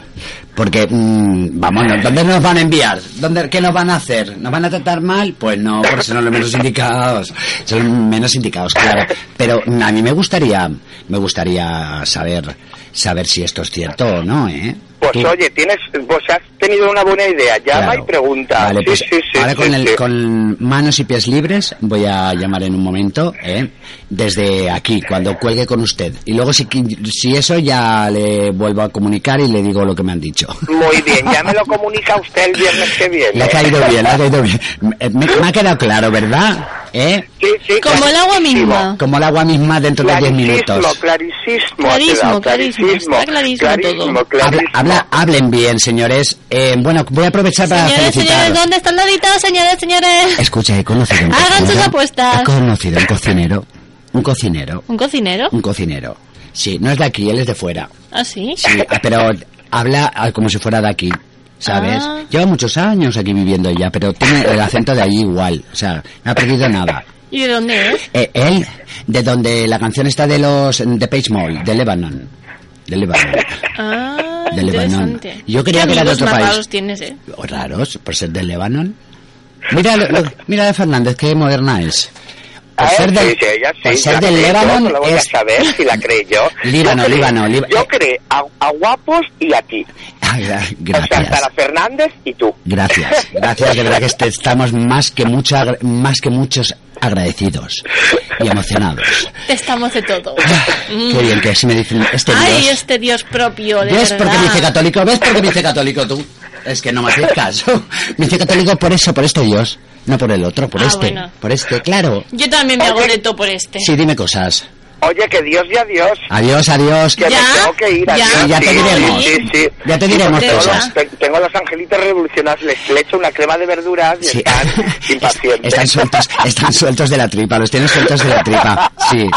Porque, mm, vamos. ¿dónde nos van a enviar? ¿Dónde, ¿Qué nos van a hacer? ¿Nos van a tratar mal? Pues no, porque son los menos indicados. Son los menos indicados, claro. Pero mm, a mí me gustaría, me gustaría saber, saber si esto es cierto o no, ¿eh? Pues Tú- oye, tienes, pues has tenido una buena idea. Llama Claro. y pregunta. Vale, sí, pues sí, sí, ahora con, el, con manos y pies libres voy a llamar en un momento, ¿eh? Desde aquí, cuando cuelgue con usted. Y luego si, si eso ya le vuelvo a comunicar y le digo lo que me han dicho. Muy bien, ya me lo comunica usted el viernes que viene. Le ha caído bien, le ha caído bien. Me, me ha quedado claro, ¿verdad? ¿Eh? Sí, sí, Como el agua misma. Como el agua misma dentro de 10 Clarísimo, minutos. clarísimo. Clarísimo, clarísimo, está clarísimo clarísimo, todo. Habla, habla- hablen bien, señores. Eh, bueno, voy a aprovechar para Señores, felicitar. señores, ¿dónde están laditos? Señores, señores. Escucha, he conocido un Hagan sus apuestas. He conocido un cocinero. Un cocinero. ¿Un cocinero? Un cocinero. Sí, no es de aquí, él es de fuera. ¿Ah, sí? Sí, ah, pero habla ah, como si fuera de aquí, ¿sabes? Ah. Lleva muchos años aquí viviendo ya, pero tiene el acento de allí igual. O sea, no ha perdido nada. ¿Y de dónde es? Eh, él, de donde la canción está de los de Page Mall, de Lebanon. De Lebanon. Ah, De Lebanon. Yo creía ¿Qué que era de otro más país. raros tienes, eh? O raros, por ser de Lebanon. Mira, lo- lo- mira de Fernández, qué moderna es. Por Ah, ser del, sí, ella sí, por ser del creo, Lebanon no lo voy es... a saber si la creo yo. Líbano, Yo creo- Líbano, Líbano. Yo creo a, a guapos y a ti. Ay, gra- O sea, gracias. Sara Fernández y tú. Gracias, gracias, de verdad que este- estamos más que mucho, agra- más que muchos agradecidos y emocionados. Te estamos de todo. Qué bien que así me dicen este Ay, Dios. este Dios propio, de ¿Ves por qué me dice verdad. católico? ¿Ves por qué me dice católico tú? Es que no me haces caso. Me dice católico por eso, por este Dios, no por el otro, por Ah, este, bueno. por este, claro. Yo también me hago de todo por este. Sí, dime cosas. Oye, que Dios y adiós. Adiós, adiós. Que me tengo que ir, ¿Ya? adiós. Sí, ya te diremos. Sí, sí. Ya te diremos Tengo cosas. los- te- Tengo los angelitos revolucionados, les le echo una crema de verduras y Sí. están impacientes. Están sueltos, están sueltos de la tripa, los tienes sueltos de la tripa. Sí.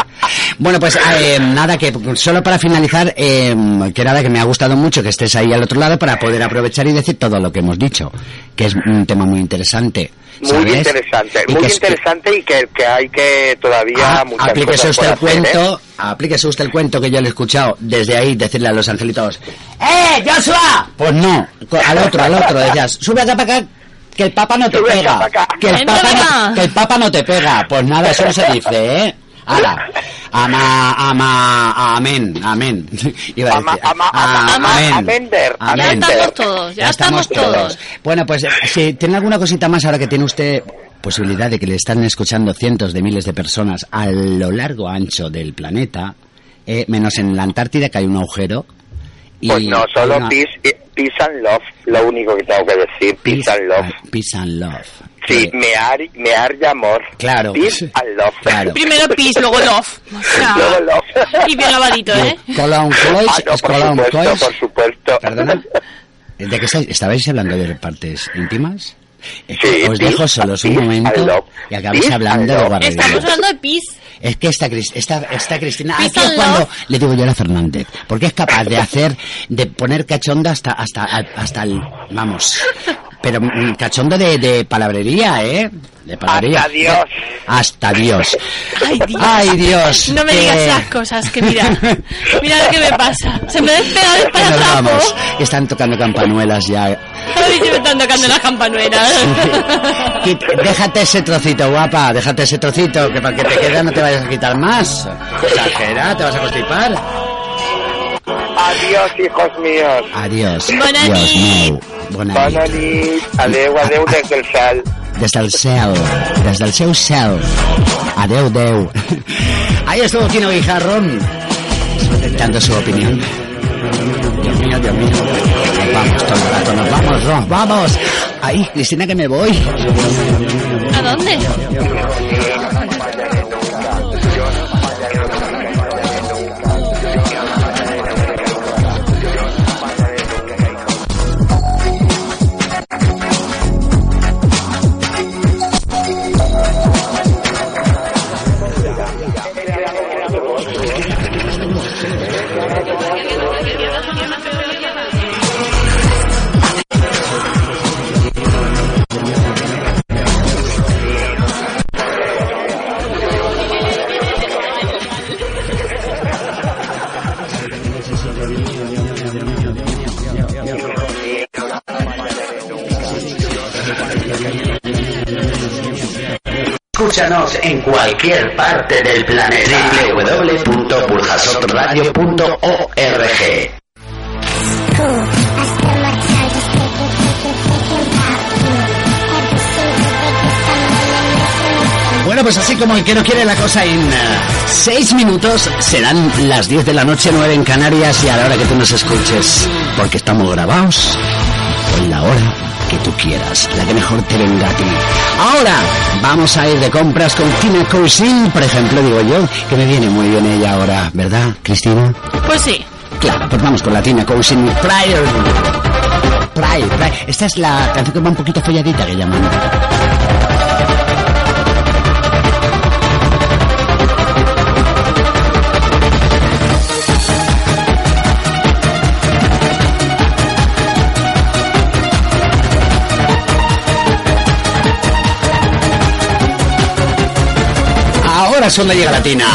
Bueno, pues eh, nada, que solo para finalizar, eh, que nada, que me ha gustado mucho que estés ahí al otro lado para poder aprovechar y decir todo lo que hemos dicho, que es un tema muy interesante. Muy ¿sabes? interesante, Y muy que es- interesante y que, que hay que todavía Ah, muchas aplíquese cosas usted el hacer, ¿eh? cuento, aplíquese usted el cuento que yo le he escuchado desde ahí decirle a los angelitos, ¡Eh, Joshua! Pues no, al otro, al otro, decías, sube acá para acá, que el papa no te Sube pega, que el papa no, que el papa no te pega, pues nada, eso no se dice, ¿eh? Ahora, ama, ama, amén, amén. Iba a Ama- decir, ama- ama- ama- amén. amender, Amén. Ya estamos todos, ya, estamos todos. Bueno, pues eh, si tiene alguna cosita más ahora que tiene usted posibilidad de que le están escuchando cientos de miles de personas a lo largo ancho del planeta, eh, menos en la Antártida que hay un agujero. Y Pues no, solo una- peace, eh, peace and love, lo único que tengo que decir, peace, and love. Peace and love. Sí, Eh, mear, mear y amor. Claro. Peace and love. Claro. Primero peace, luego love. O sea, Luego love. y bien lavadito, ¿eh? Colon Clois, Ah, no, es por Colon supuesto, Clois. por supuesto. Perdona. ¿De qué estáis, estabais hablando de partes íntimas? Es que Sí, os peace, dejo solos un momento y acabáis hablando and de guarrerías. Estamos hablando de peace. Es que esta, esta, esta Cristina, Peace aquí es and cuando love. le digo yo a la Fernández, porque es capaz de hacer, de poner cachondo hasta, hasta, hasta el, vamos, pero mm, cachondo de, de palabrería, ¿eh? De palabrería. Hasta Dios. Hasta Dios. Ay, Dios. Ay, Dios. No me que- digas esas cosas, que mira, mira lo que me pasa. Se me despega el que nos vamos. que Están tocando campanuelas ya. Ay, que me están tocando las campanuelas. Déjate ese trocito, guapa, déjate ese trocito, que para que te quede no te vayas a quitar más. Exagera, te vas a constipar. Adiós, hijos míos. Adiós. Bona Dios nit. mío. Bona Bona nit. nit. Adeu, adeu des del cel. Des del cel, des del seu cel. Adeu, Deu. Ahí estuvo Kino Guijarrón, dando su opinión. Dios mío, Dios mío. Nos vamos todo el rato, nos vamos, nos vamos. Ahí, Cristina, que me voy. ¿A dónde? www.burjasotradio.org Bueno, pues así como el que no quiere la cosa en eh, seis minutos serán las 10 de la noche, 9 en Canarias y a la hora que tú nos escuches, porque estamos grabados en la hora que tú quieras, la que mejor te venga a ti. Ahora vamos a ir de compras con Tina Cousin, por ejemplo, digo yo, que me viene muy bien ella ahora, ¿verdad, Cristina? Pues sí. Claro, pues vamos con la Tina Cousin. Prior, Prior. Esta es la canción que va un poquito folladita que llaman. La llega latina.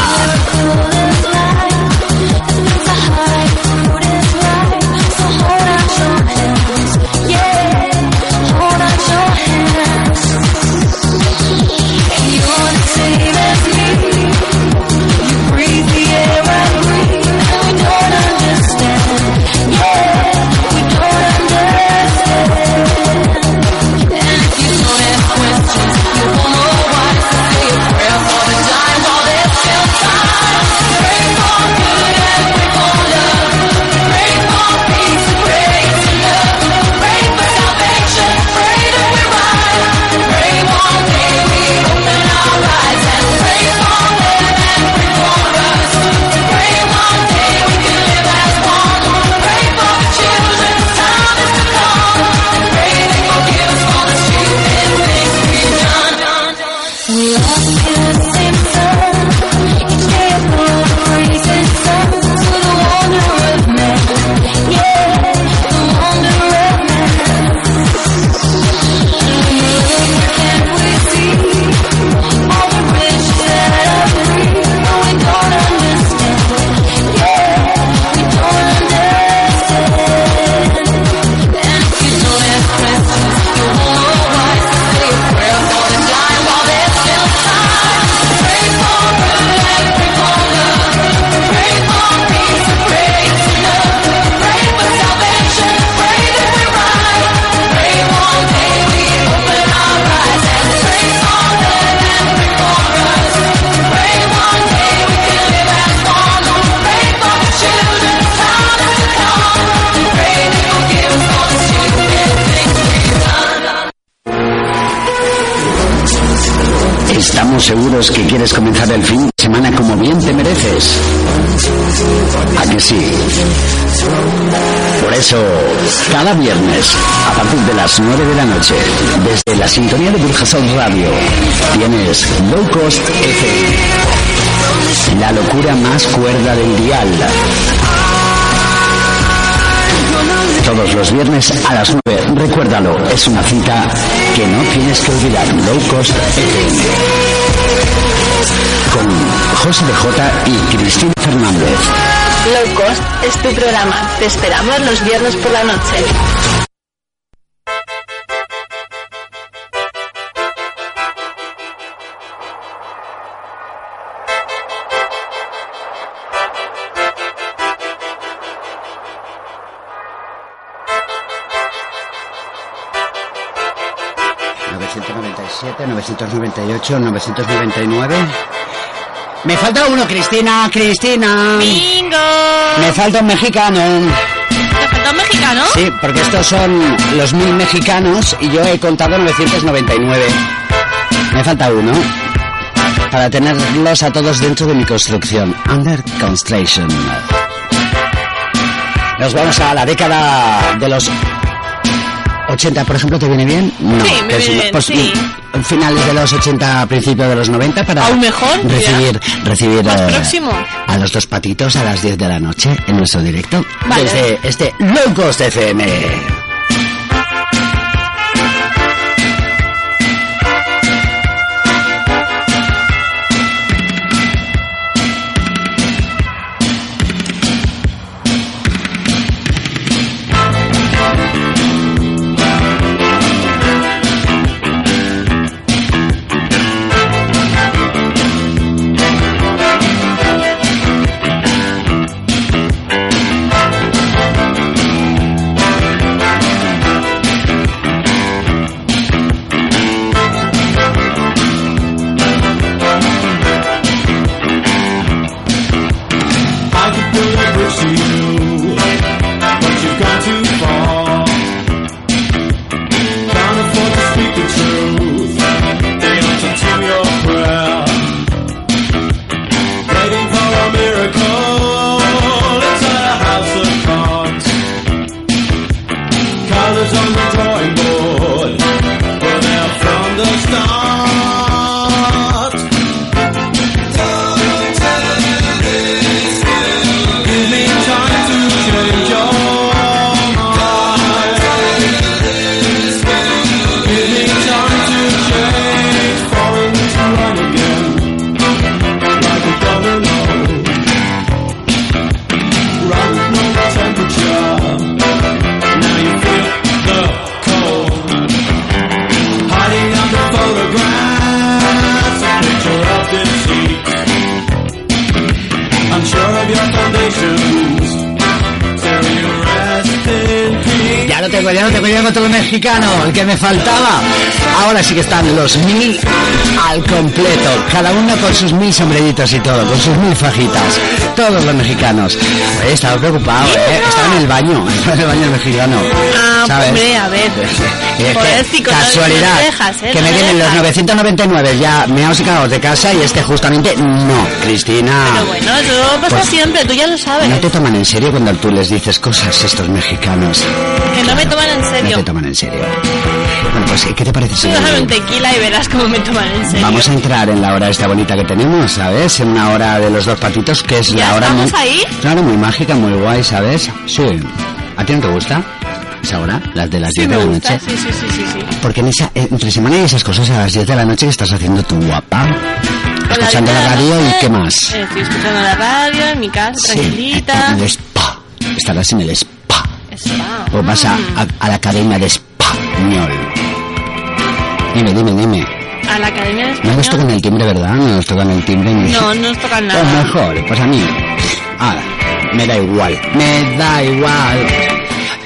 Seguros que quieres comenzar el fin de semana como bien te mereces. ¿A que sí? Por eso, cada viernes, a partir de las 9 de la noche, desde la sintonía de Burjasot Radio, tienes Low Cost FM. La locura más cuerda del dial. Todos los viernes a las 9. Recuérdalo, es una cita que no tienes que olvidar. Low Cost FM. José de J y Cristina Fernández. Low Cost es tu programa. Te esperamos los viernes por la noche. ...997, 998, 999... Me falta uno, Cristina, Cristina. ¡Bingo! Me falta un mexicano. ¿Te falta un mexicano? Sí, porque estos son los mil mexicanos y yo he contado 999. Me falta uno. Para tenerlos a todos dentro de mi construcción. Under construction. Nos vamos a la década de los 80, por ejemplo, ¿te viene bien? No. Sí, me que es- viene bien, pues, sí. Finales de los 80, principios de los 90 para Aún mejor, recibir, recibir Más eh, próximo. a los dos patitos a las 10 de la noche en nuestro directo Vale. desde este Low Cost FM. Que me faltaba. Ahora sí que están los mil al completo, cada uno con sus mil sombreritos y todo, con sus mil fajitas. Todos los mexicanos. Oye, estaba preocupado, ¿eh? Estaba en el baño, estaba en el baño mexicano. Ah, ¿sabes? hombre, a ver. Es que, casualidad, no te dejas, ¿eh? que me vienen los dejas. 999 ya meados y cagados de casa y este justamente no, Cristina. Pero bueno, eso pasa Pues- siempre, tú ya lo sabes. No te toman en serio cuando tú les dices cosas estos mexicanos. Que no me toman en No serio. te toman en serio. Bueno, pues, ¿qué te parece si déjame un tequila y verás cómo me toman en serio. vamos a entrar en la hora esta bonita que tenemos, ¿sabes? En una hora de los dos patitos, que es ¿Ya la hora estamos muy... ahí? Claro, muy mágica, muy guay, ¿sabes? Sí. ¿A ti no te gusta esa hora? Las de las Sí, 10 de la gusta. noche. Sí, sí, sí, sí, sí. Porque en esa, entre semana y esas cosas a las 10 de la noche que estás haciendo tu guapa. La Escuchando la guitarra, radio y eh, qué más. eh, Estoy escuchando la radio en mi casa, Sí, tranquilita. en el spa. Estarás en el spa. O vas a, Mm. a, a la academia de español. Dime, dime, dime. A la Academia de No nos Español. tocan el timbre, ¿verdad? No nos tocan el timbre. ni- No, no nos tocan Pues nada. mejor, pues a mí. Ah, me da igual. Me da igual.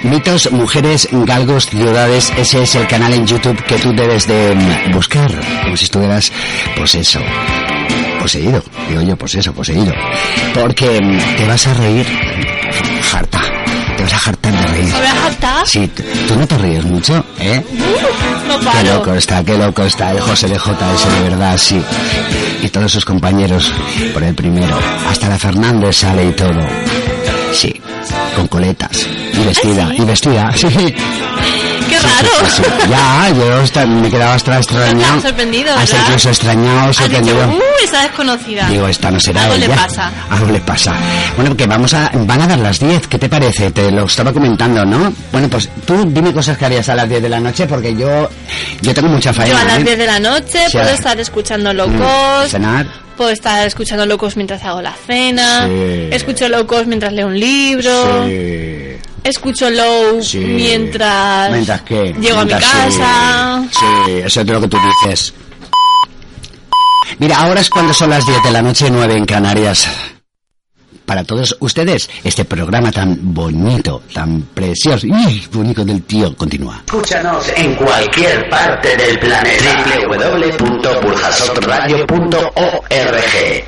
Mitos, mujeres, galgos, ciudades, ese es el canal en YouTube que tú debes de buscar, como si estuvieras, pues eso, poseído, digo yo, pues eso, poseído. Porque te vas a reír, harta, te vas a hartar de reír. ¿Me voy a hartar? Sí, tú no te ríes mucho, ¿eh? No Qué loco está, qué loco está el José de JS, de verdad, sí. Y todos sus compañeros por el primero. Hasta la Fernández sale y todo. Sí, con coletas. Y vestida, y vestida, sí. Sí. Ya, yo me quedaba hasta extrañado. sorprendido, Hasta incluso extrañado, Has dicho, sorprendido. uh, esa desconocida. Digo, esta no será Algo le ella. pasa. Algo le pasa. Bueno, que vamos a, van a dar las 10, ¿qué te parece? Te lo estaba comentando, ¿no? Bueno, pues tú dime cosas que harías a las 10 de la noche porque yo, yo tengo mucha faena. Yo a las ¿eh? 10 de la noche Sí, puedo estar escuchando Mm, locos, Cenar. puedo estar escuchando locos mientras hago la cena, Sí. escucho locos mientras leo un libro, Sí. Escucho low Sí. mientras, llego a mi sí. casa. Sí, eso es lo que tú dices. Mira, ahora es cuando son las 10 de la noche, 9 en Canarias. Para todos ustedes, este programa tan bonito, tan precioso, y bonito del tío, continúa. Escúchanos en cualquier parte del planeta. www.burjasotradio.org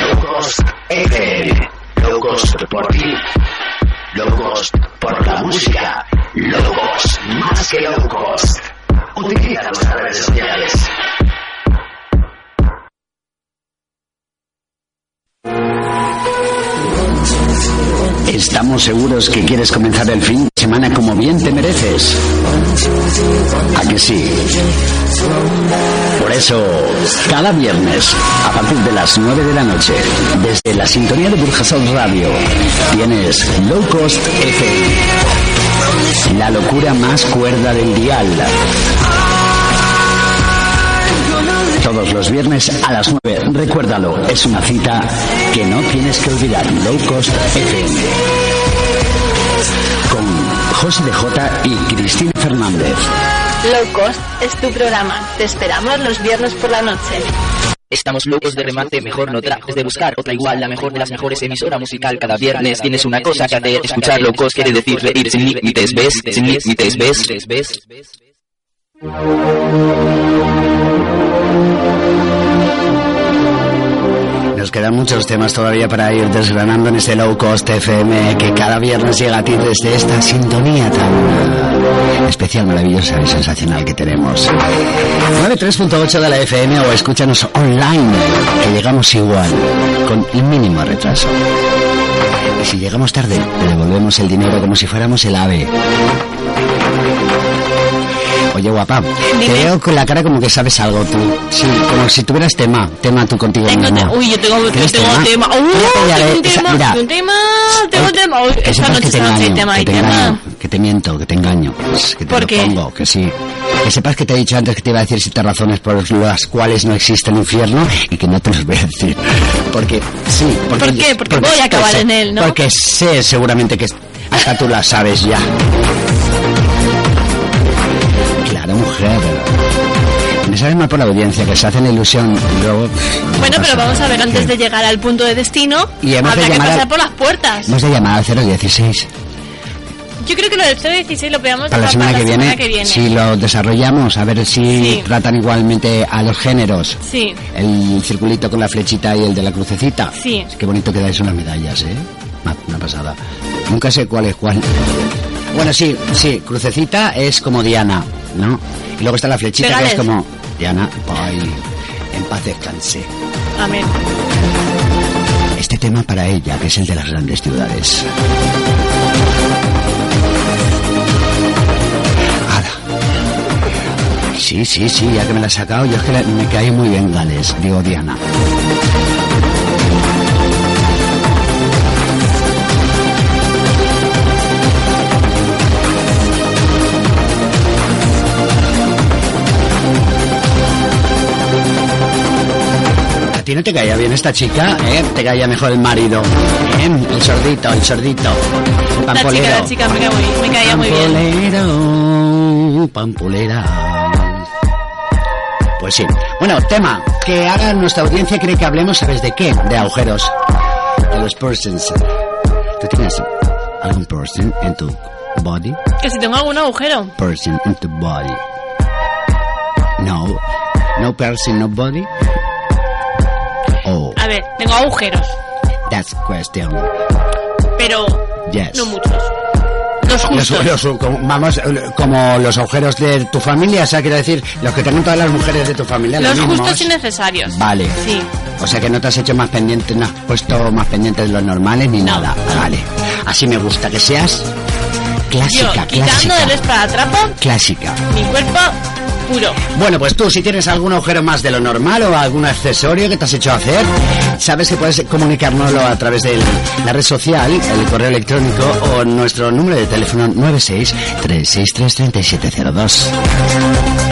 Locos FM. Locos por ti. Locos por la música. Locos más que locos. Utiliza nuestras redes sociales. Estamos seguros que quieres comenzar el fin de semana como bien te mereces. ¿A que sí? Por eso, cada viernes, a partir de las 9 de la noche, desde la sintonía de Burjasot Radio, tienes Low Cost FM. La locura más cuerda del dial. Todos los viernes a las 9. Recuérdalo, es una cita que no tienes que olvidar. Low Cost FM. Con José de J y Cristina Fernández. Low Cost es tu programa. Te esperamos los viernes por la noche. Estamos locos de remate, mejor no trajes de buscar otra igual, la mejor de las mejores emisora musical cada viernes. Tienes una cosa que hacer, escuchar locos quiere decir reír sin límites, ¿ves? Sin límites, ¿ves? ¿Ves? Nos quedan muchos temas todavía para ir desgranando en este Low Cost FM que cada viernes llega a ti desde esta sintonía tan especial, maravillosa y sensacional que tenemos. 93.8 de la FM o escúchanos online, que llegamos igual, con el mínimo retraso. Y si llegamos tarde, te devolvemos el dinero como si fuéramos el ave. Oye, guapa, te veo con la cara como que sabes algo tú. Sí, como si tuvieras tema, tema tú contigo Tengo misma. te- uy, yo tengo, yo ¿Tienes tengo tema. Mira, tengo un tema, mira, tengo un tema, tengo un tema. Esta noche, esta noche hay tema, hay tema. engaño, que te miento, que te engaño, pues, que te ¿Por qué? pongo, que sí. Que sepas que te he dicho antes que te iba a decir siete razones por las cuales no existe el infierno y que no te los voy a decir. Porque, sí, porque... ¿Por qué? Porque voy a acabar sé- en él, ¿no? Porque sé seguramente que hasta tú la sabes ya. Claro, mujer. Me sabes mal por la audiencia, que se hacen la ilusión luego... Bueno, pero vamos a ver, antes de llegar al punto de destino, Y hemos de habrá que pasar al- por las puertas. Hemos de llamar al 016. Yo creo que lo del 016 lo podemos Para la semana, para que, la viene, semana que viene. si lo desarrollamos, a ver si Sí. tratan igualmente a los géneros. Sí, El circulito con la flechita y el de la crucecita. sí. Qué bonito quedáis unas medallas, ¿eh? Una pasada. Nunca sé cuál es cuál. Bueno, sí, sí, crucecita es como Diana, ¿no? Y luego está la flechita que es como Diana, ay, en paz descanse. Amén. Este tema para ella, que es el de las grandes ciudades. Ala. Sí, sí, sí, ya que me la has sacado, yo es que me cae muy bien Gales, digo Diana. ¿A ti no te caía bien esta chica? ¿Eh? ¿Te caía mejor el marido? El sordito, el sordito. El La pampolero. chica, la chica me, cae muy, me caía muy bien. Pampolero, pampolera. Pues sí. Bueno, tema que haga nuestra audiencia cree que hablemos, ¿sabes de qué? De agujeros. De los persons. ¿Tú tienes algún person en tu body? Que si tengo algún agujero. Person in tu body. No. No person, no body. Oh, A ver, tengo agujeros, that's question. pero Yes. no muchos. Los justos. los- como- vamos, como los agujeros de tu familia, o sea, quiero decir, los que tengan todas las mujeres de tu familia. Los justos y necesarios. Vale. Sí. O sea que no te has hecho más pendiente, no has puesto más pendientes de los normales ni nada. Vale. Así me gusta que seas clásica, Yo, quitando clásica. el esparatrapo, Clásica. mi cuerpo Bueno, pues tú, si tienes algún agujero más de lo normal o algún accesorio que te has hecho hacer, sabes que puedes comunicárnoslo a través de la red social, el correo electrónico o nuestro número de teléfono 96 363 3702.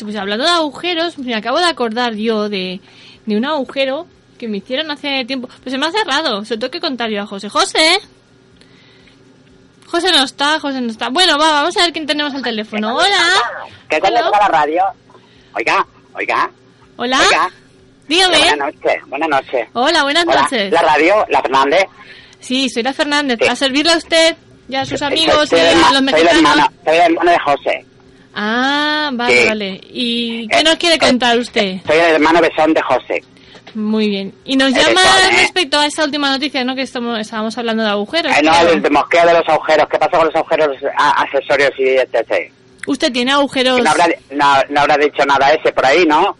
Pues hablando de agujeros, me acabo de acordar yo de, de un agujero que me hicieron hace tiempo. Pues se me ha cerrado, se lo tengo que contar yo a José. ¡José! José no está, José no está. Bueno, va, vamos a ver quién tenemos al teléfono. Hola. ¿Qué tal la radio? Oiga, oiga. Hola. Oiga. Dígame. Buenas noches, buenas noches. Hola, buenas Hola, noches. La radio, la Fernández. Sí, soy la Fernández. A servirle a usted y a sus amigos soy, y a los soy el mexicanos. hermano, soy el hermano de José. Ah, vale, Sí. vale. ¿Y qué nos quiere contar usted? Soy el hermano besón de José. Muy bien. Y nos llama ¿eh? respecto a esta última noticia, ¿no? Que estamos, estábamos hablando de agujeros. Eh, no, creo. el de mosqueo de los agujeros. ¿Qué pasa con los agujeros accesorios y etc? Usted tiene agujeros. No habrá, no, no habrá dicho nada ese por ahí, ¿no?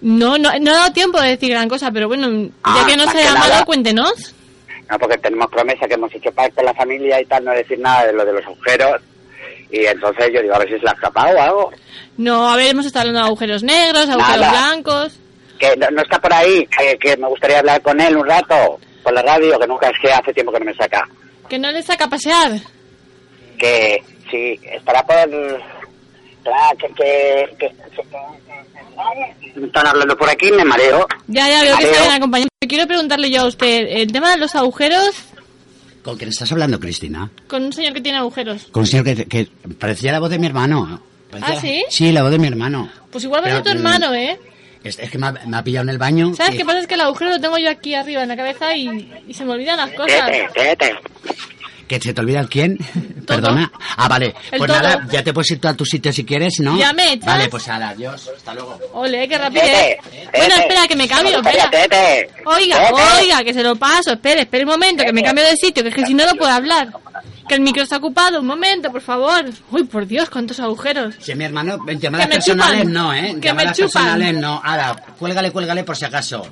No, no, no ha dado tiempo de decir gran cosa, pero bueno, ya Ah, que no se ha llamado, cuéntenos. No, porque tenemos promesa que hemos hecho pacto en la familia y tal, no decir nada de lo de los agujeros. Y entonces yo digo, a ver si se le ha escapado o algo. No, a ver, hemos estado hablando de agujeros negros, agujeros Nada. blancos. Que no, no está por ahí, que, que me gustaría hablar con él un rato, por la radio, que nunca es que hace tiempo que no me saca. Que no le saca a pasear. Que sí, estará por... Claro, que... que, que- que- Están hablando por aquí, me mareo. Ya, ya veo que Mareo. está bien acompañado. Quiero preguntarle yo a usted, el tema de los agujeros, ¿Con quién estás hablando, Cristina? con un señor que tiene agujeros. Con un señor que, que parecía la voz de mi hermano. Parecía- ¿Ah, sí? Sí, la voz de mi hermano. Pues igual va Pero, tu mm, hermano, ¿eh? Es, es que me ha, me ha pillado en el baño. ¿Sabes y- qué pasa? Es que el agujero lo tengo yo aquí arriba en la cabeza y, y se me olvidan las cosas. ¿Que se te olvida el quién? Perdona. Ah, vale. El pues todo. nada, ya te puedes ir tú a tu sitio si quieres, ¿no? Ya me echas. Vale, pues nada, adiós. Hasta luego. Ole, qué rápido. ¿eh? Tete, Bueno, espera, que me cambio, espera. tete. Oiga, Tete. oiga, que se lo paso. Espere, espere un momento, que me cambio de sitio, que es que si no, no puedo hablar. Que el micro está ocupado. Un momento, por favor. Uy, por Dios, cuántos agujeros. Si mi hermano, en llamadas Que me personales chupan. no, ¿eh? En Que me llamadas chupan. personales no. Ahora, cuélgale, cuélgale por si acaso.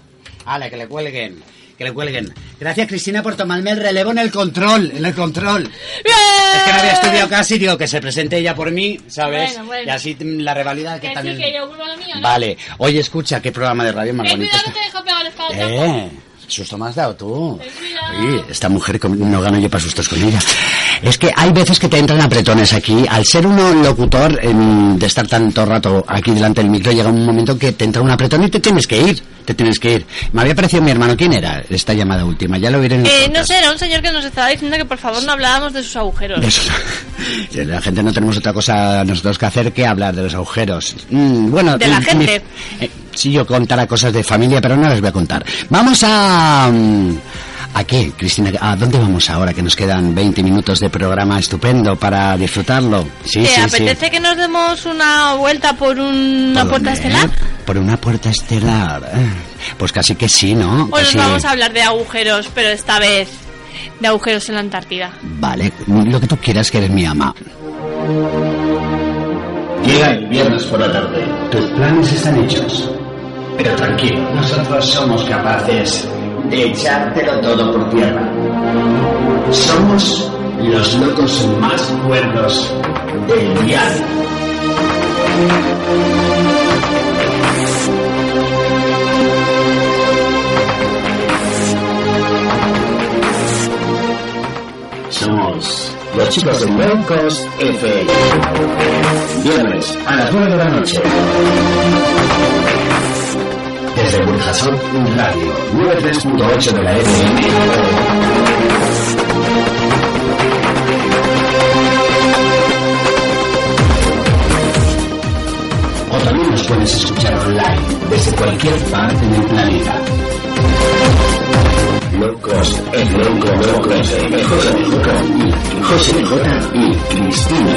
Ala, que le cuelguen. Que le cuelguen. Gracias, Cristina, por tomarme el relevo en el control. En el control. Es que no había estudiado casi, digo, que se presente ella por mí, ¿sabes? Bueno, bueno. Y así la rivalidad que, Que también... sí, que yo vuelvo a lo mío, ¿no? Vale. Oye, escucha, qué programa de radio más Ten bonito. cuidado, está. te dejo pegar el. Eh, susto me has dado tú. Oye, esta mujer no gano yo para sustos con ella. Es que hay veces que te entran apretones aquí. Al ser uno locutor, em, de estar tanto rato aquí delante del micro, llega un momento que te entra un apretón y te tienes que ir. Te tienes que ir. Me había parecido mi hermano. ¿Quién era esta llamada última? Ya lo veré en el Eh, no sé, era un señor que nos estaba diciendo que por favor no hablábamos de sus agujeros. De eso. La gente no tenemos otra cosa nosotros que hacer que hablar de los agujeros. Mm, bueno, De la gente. mi- eh, si yo contara cosas de familia, pero no les voy a contar. Vamos a mm, ¿A qué, Cristina? ¿A dónde vamos ahora? Que nos quedan 20 minutos de programa estupendo para disfrutarlo. Sí, ¿Te sí, apetece que nos demos una vuelta por una ¿Por puerta dónde? estelar? Por una puerta estelar. Eh, Pues casi que sí, ¿no? Nos Casi- vamos a hablar de agujeros, pero esta vez de agujeros en la Antártida. Vale, lo que tú quieras, que eres mi ama. Llega el viernes por la tarde. Tus planes están hechos. Pero tranquilo, nosotros somos capaces de echártelo todo por tierra. Somos los locos más cuerdos del dial. Somos los chicos de Locos FM. Viernes a las 9 de la noche. Desde Burjasot Radio 93.8 de la FM. O también nos puedes escuchar online desde cualquier parte del planeta. Locos, el loco, loco, FM, José J y Cristina.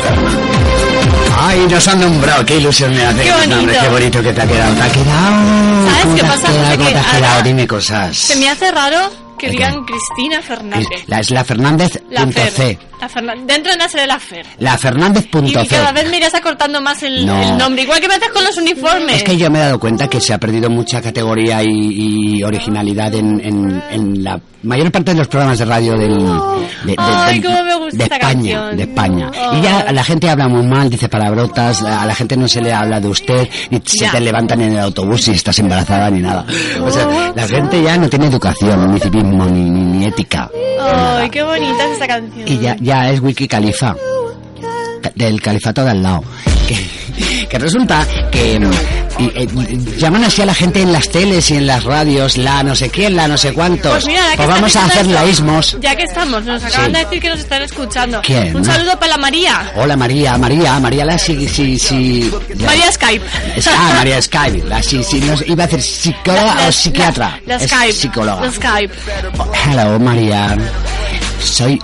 Ay, nos han nombrado, qué ilusión me hace. Qué bonito. Qué bonito que te ha quedado. Te ha quedado. ¿Sabes ¿Cómo qué pasa? quedado? ¿Cómo Que te has quedado? Dime cosas. Se me hace raro que digan Cristina Fernández. La, es la Fernández La Fer. C. La Fernan- Dentro de la serie de la Fer. La Fernández Y cada vez me irás acortando más el, No. el nombre. Igual que me haces con los uniformes. Es que yo me he dado cuenta que se ha perdido mucha categoría y, y originalidad en, en- en la mayor parte de los programas de radio del, de, de- Ay, del- me gusta de esta España, canción. de España. Y ya la gente habla muy mal, dice palabrotas, a la gente no se le habla de usted, ni se Ya. te levantan en el autobús si estás embarazada ni nada. O sea, la gente ya no tiene educación, ni civismo, ni, ni, ni ética. Ay, qué bonita es esta canción. Y ya, ya es Wiki Califa. Ca- Del califato de al lado. Que, que resulta que y, eh, llaman así a la gente en las teles y en las radios, la no sé quién, la no sé cuántos. Pues mira, Pues vamos a hacer laísmos. Ya que estamos, nos acaban Sí. de decir que nos están escuchando. ¿Quién? Un saludo para la María. Hola María, María, María la sí, sí, sí. María Skype. Ah, María Skype, la sí, sí, no, iba a decir psicóloga La- la- o psiquiatra. La, Es Skype. psicóloga. La Skype. Hello, María. Soy.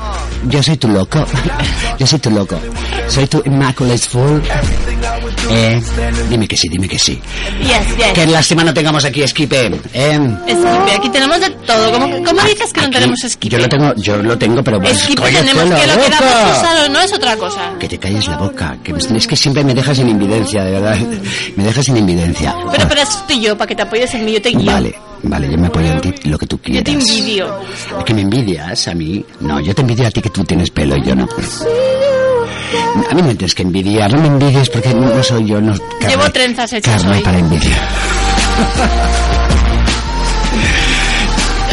Yo soy tu loco. Yo soy tu loco. Soy tu Immaculate Fool. Eh, dime que sí, dime que sí. Yes, yes. Que lástima no tengamos aquí Esquipe. Eh, Esquipe, aquí tenemos de todo. ¿Cómo, cómo dices que no tenemos esquipe? yo lo tengo, yo lo tengo, pero pues, Esquipe coño, tenemos que lo loco. queramos usar o no es otra cosa. Que te calles la boca. Que es que siempre me dejas en invidencia, de verdad. Me dejas en invidencia. Pero para eso estoy yo, para que te apoyes en mí, yo te guío. Vale, vale, yo me apoyo en ti, lo que tú Yo quieras. te envidio. ¿Que me envidias a mí? No, yo te envidio a ti que tú tienes pelo y yo no. A mí me tienes que envidiar, no me envidies porque no, no soy yo, no. carne- Llevo trenzas hechas Carne hoy. para envidiar.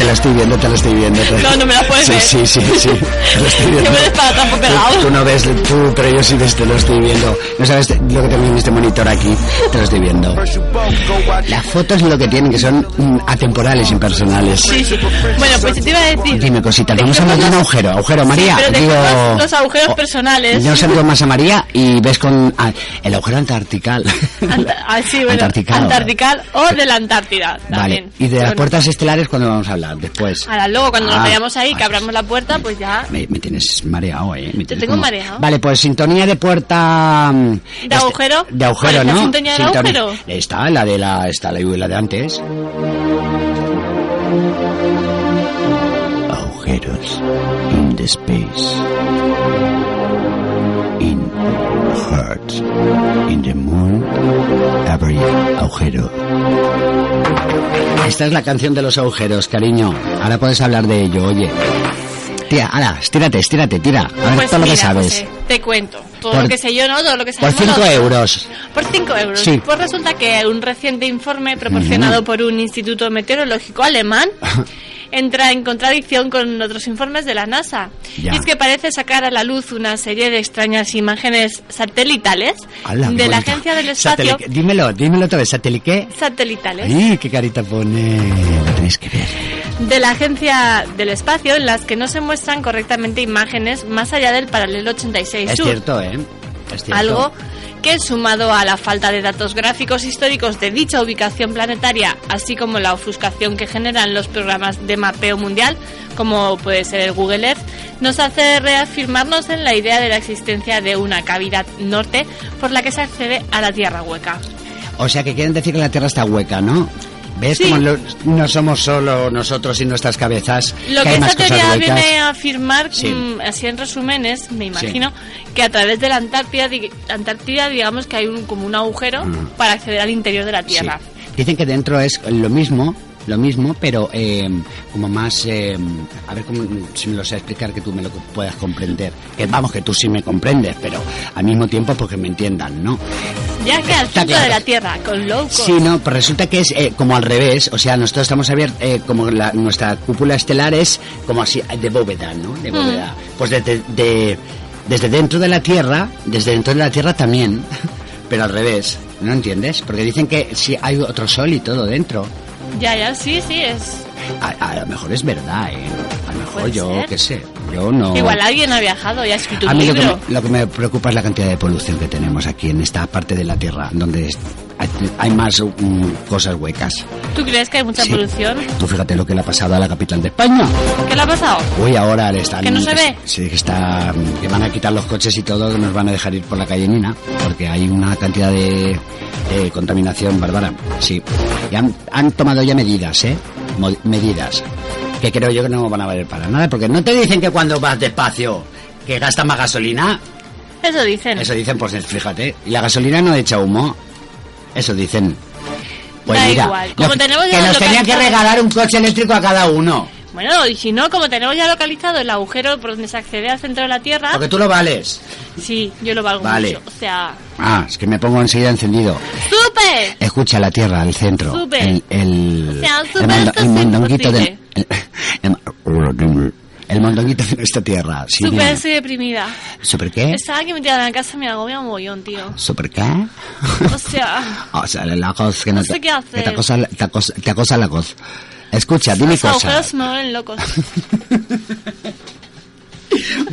Te lo estoy viendo, te lo estoy viendo. te- No, no me la puedes sí, ver. Sí, sí, sí, te lo estoy viendo. Que me para por pegado. Tú, no ves, tú, pero yo sí ves, te lo estoy viendo. No sabes lo que tengo en este monitor aquí, te lo estoy viendo. Las fotos lo que tienen, que son mm, atemporales, impersonales. Sí, sí. Bueno, pues te iba a decir. Dime cositas, vamos a de un agujero. Agujero, María. pero digo, los agujeros personales. yo saludo más a María y ves con ah, el agujero antartical. Anta- ah, sí, bueno, Antartical. Antartical o de la Antártida. vale. También. Y de las puertas estelares, cuando vamos a hablar? Después. Ahora, luego, cuando Ah, nos vayamos ahí, que abramos la puerta, pues ya. Me, me tienes mareado, ¿eh? Me tienes tengo mareado. Vale, pues sintonía de puerta... mm, ¿De agujero? De agujero, ¿Cuál es la ¿no? sintonía del agujero? Está, la de la... Está la, la de antes. Agujeros in the space. Heart. In the moon. Every agujero. Esta es la canción de los agujeros, cariño. Ahora puedes hablar de ello, oye. Tira, ahora, estírate, estírate, tira. A ver Pues todo lo que mira, sabes. José, te cuento. Todo Por- lo que sé yo, ¿no? Todo lo que Por sabemos 5 los- euros. Por 5 euros. Sí. Pues resulta que un reciente informe proporcionado por un instituto meteorológico alemán entra en contradicción con otros informes de la NASA. Ya. Y es que parece sacar a la luz una serie de extrañas imágenes satelitales de la. Agencia del Espacio. Satelic- Dímelo, dímelo otra vez. ¿Sateliqué? Satelitales. Ay, qué carita pone. Lo tenéis que ver. de la Agencia del Espacio en las que no se muestran correctamente imágenes más allá del paralelo 86 Es sur. cierto, ¿eh? Es cierto. Algo que sumado a la falta de datos gráficos históricos de dicha ubicación planetaria, así como la ofuscación que generan los programas de mapeo mundial, como puede ser el Google Earth, nos hace reafirmarnos en la idea de la existencia de una cavidad norte por la que se accede a la Tierra hueca. O sea que quieren decir que la Tierra está hueca, ¿no? ¿Ves Sí. cómo no somos solo nosotros y nuestras cabezas? Lo que, más esta teoría viene a afirmar, Sí. mm, así en resumen, es, me imagino, que a través de la Antártida, di- Antártida digamos que hay un, como un agujero para acceder al interior de la Tierra. Sí. Dicen que dentro es lo mismo, lo mismo, pero eh, como más... eh, a ver cómo, si me lo sé explicar, que tú me lo puedas comprender. Que vamos, que tú sí me comprendes, pero al mismo tiempo porque me entiendan, ¿no? Ya que al centro claro. de la Tierra, con low cost. Sí, no, pues resulta que es eh, como al revés, o sea, nosotros estamos abiertos, eh, como la- nuestra cúpula estelar es como así, de bóveda, ¿no? De Mm. bóveda. Pues desde, de- desde dentro de la Tierra, desde dentro de la Tierra también, pero al revés, ¿no entiendes? Porque dicen que sí hay otro sol y todo dentro. Ya, ya, sí, sí, es... A, a lo mejor es verdad, ¿eh? A lo mejor yo, ser. qué sé, yo no... Igual alguien ha viajado y ha escrito A un mí lo que, me, lo que me preocupa es la cantidad de polución que tenemos aquí en esta parte de la Tierra, donde hay, más mm, cosas huecas. ¿Tú crees que hay mucha Sí. polución? Tú fíjate lo que le ha pasado a la capital de España. ¿Qué le ha pasado? Uy, ahora le están... ¿Que no se ve? Sí, que está... Que van a quitar los coches y todo, que nos van a dejar ir por la calle Nina, porque hay una cantidad de, de contaminación bárbara. Sí. Y han, han tomado ya medidas, ¿eh? Mo- medidas. Que creo yo que no van a valer para nada, porque no te dicen que cuando vas despacio que gastas más gasolina. Eso dicen. Eso dicen, pues fíjate. Y la gasolina no echa humo. Eso dicen. Pues Da mira, igual. Como tenemos que nos tenían que regalar un coche eléctrico a cada uno. Bueno, y si no, como tenemos ya localizado el agujero por donde se accede al centro de la Tierra, Porque tú lo vales. sí, yo lo valgo Vale. mucho. O sea, Ah, es que me pongo enseguida encendido. ¡súper! Escucha la tierra, el centro. Súper. El, el, O sea, el, súper mondonguito de. El, mondonguito de nuestra tierra. Sí, estoy deprimida. ¿Super qué? Estaba aquí metida en la casa me agobia un mogollón, tío. ¿Super qué? O sea, O sea, la cosa que no, No sé te, qué hacer. que te acosa, te acosa, te acosa la voz. Escucha, dime los agujeros me vuelven locos.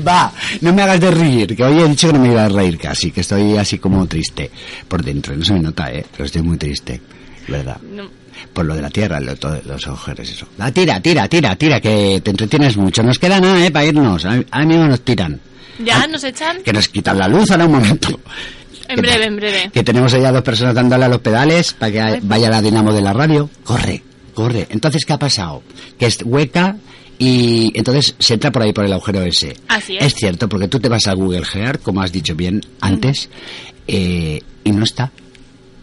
Va, no me hagas de reír, que hoy he dicho que no me iba a reír casi, que estoy así como triste por dentro. No se me nota, ¿eh? Pero estoy muy triste, ¿verdad? No. Por lo de la tierra, lo, todo, los agujeros, eso. Ah, tira, tira, tira, tira, que te entretienes mucho. Nos queda nada, ¿eh? Para irnos. Ahora mismo nos tiran. ¿Ya nos echan? Que nos quitan la luz ahora un momento. En ¿Qué breve, en breve. Que tenemos allá dos personas dándole a los pedales para que vaya la dinamo de la radio. Corre, corre. Entonces, ¿qué ha pasado? Que es hueca y entonces se entra por ahí por el agujero ese. Así es. Es cierto, porque tú te vas a Google Earth, como has dicho bien antes, eh, y no está.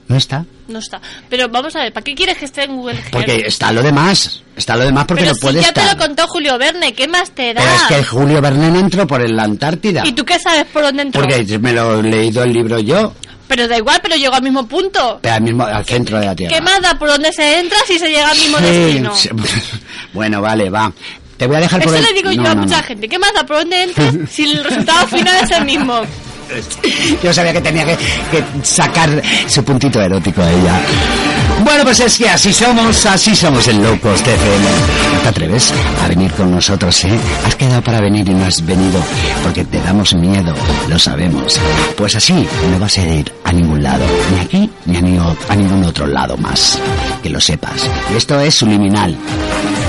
No está. No está. Pero vamos a ver, ¿para qué quieres que esté en Google Earth? Porque está lo demás. Está lo demás porque Pero no puede si ya estar. te lo contó Julio Verne, ¿qué más te da? Pero es que Julio Verne no entró por la Antártida. ¿Y tú qué sabes por dónde entró? Porque me lo he leído el libro yo, Pero da igual, pero llegó al mismo punto. pero al mismo al centro de la Tierra. ¿Qué más da por dónde se entra si se llega al mismo Sí, destino? sí. Bueno, vale, va. Te voy a dejar Eso por el... le digo yo No, a mucha no. gente. ¿Qué más da por dónde entres si el resultado final es el mismo? Yo sabía que tenía que, que sacar su puntito erótico a ella. Bueno, pues es que así somos, así somos el Low Cost FM. ¿No te atreves a venir con nosotros, eh? Has quedado para venir y no has venido porque te damos miedo, lo sabemos. Pues así no vas a ir a ningún lado, ni aquí ni a, ni a ningún otro lado más. Que lo sepas. Y esto es subliminal.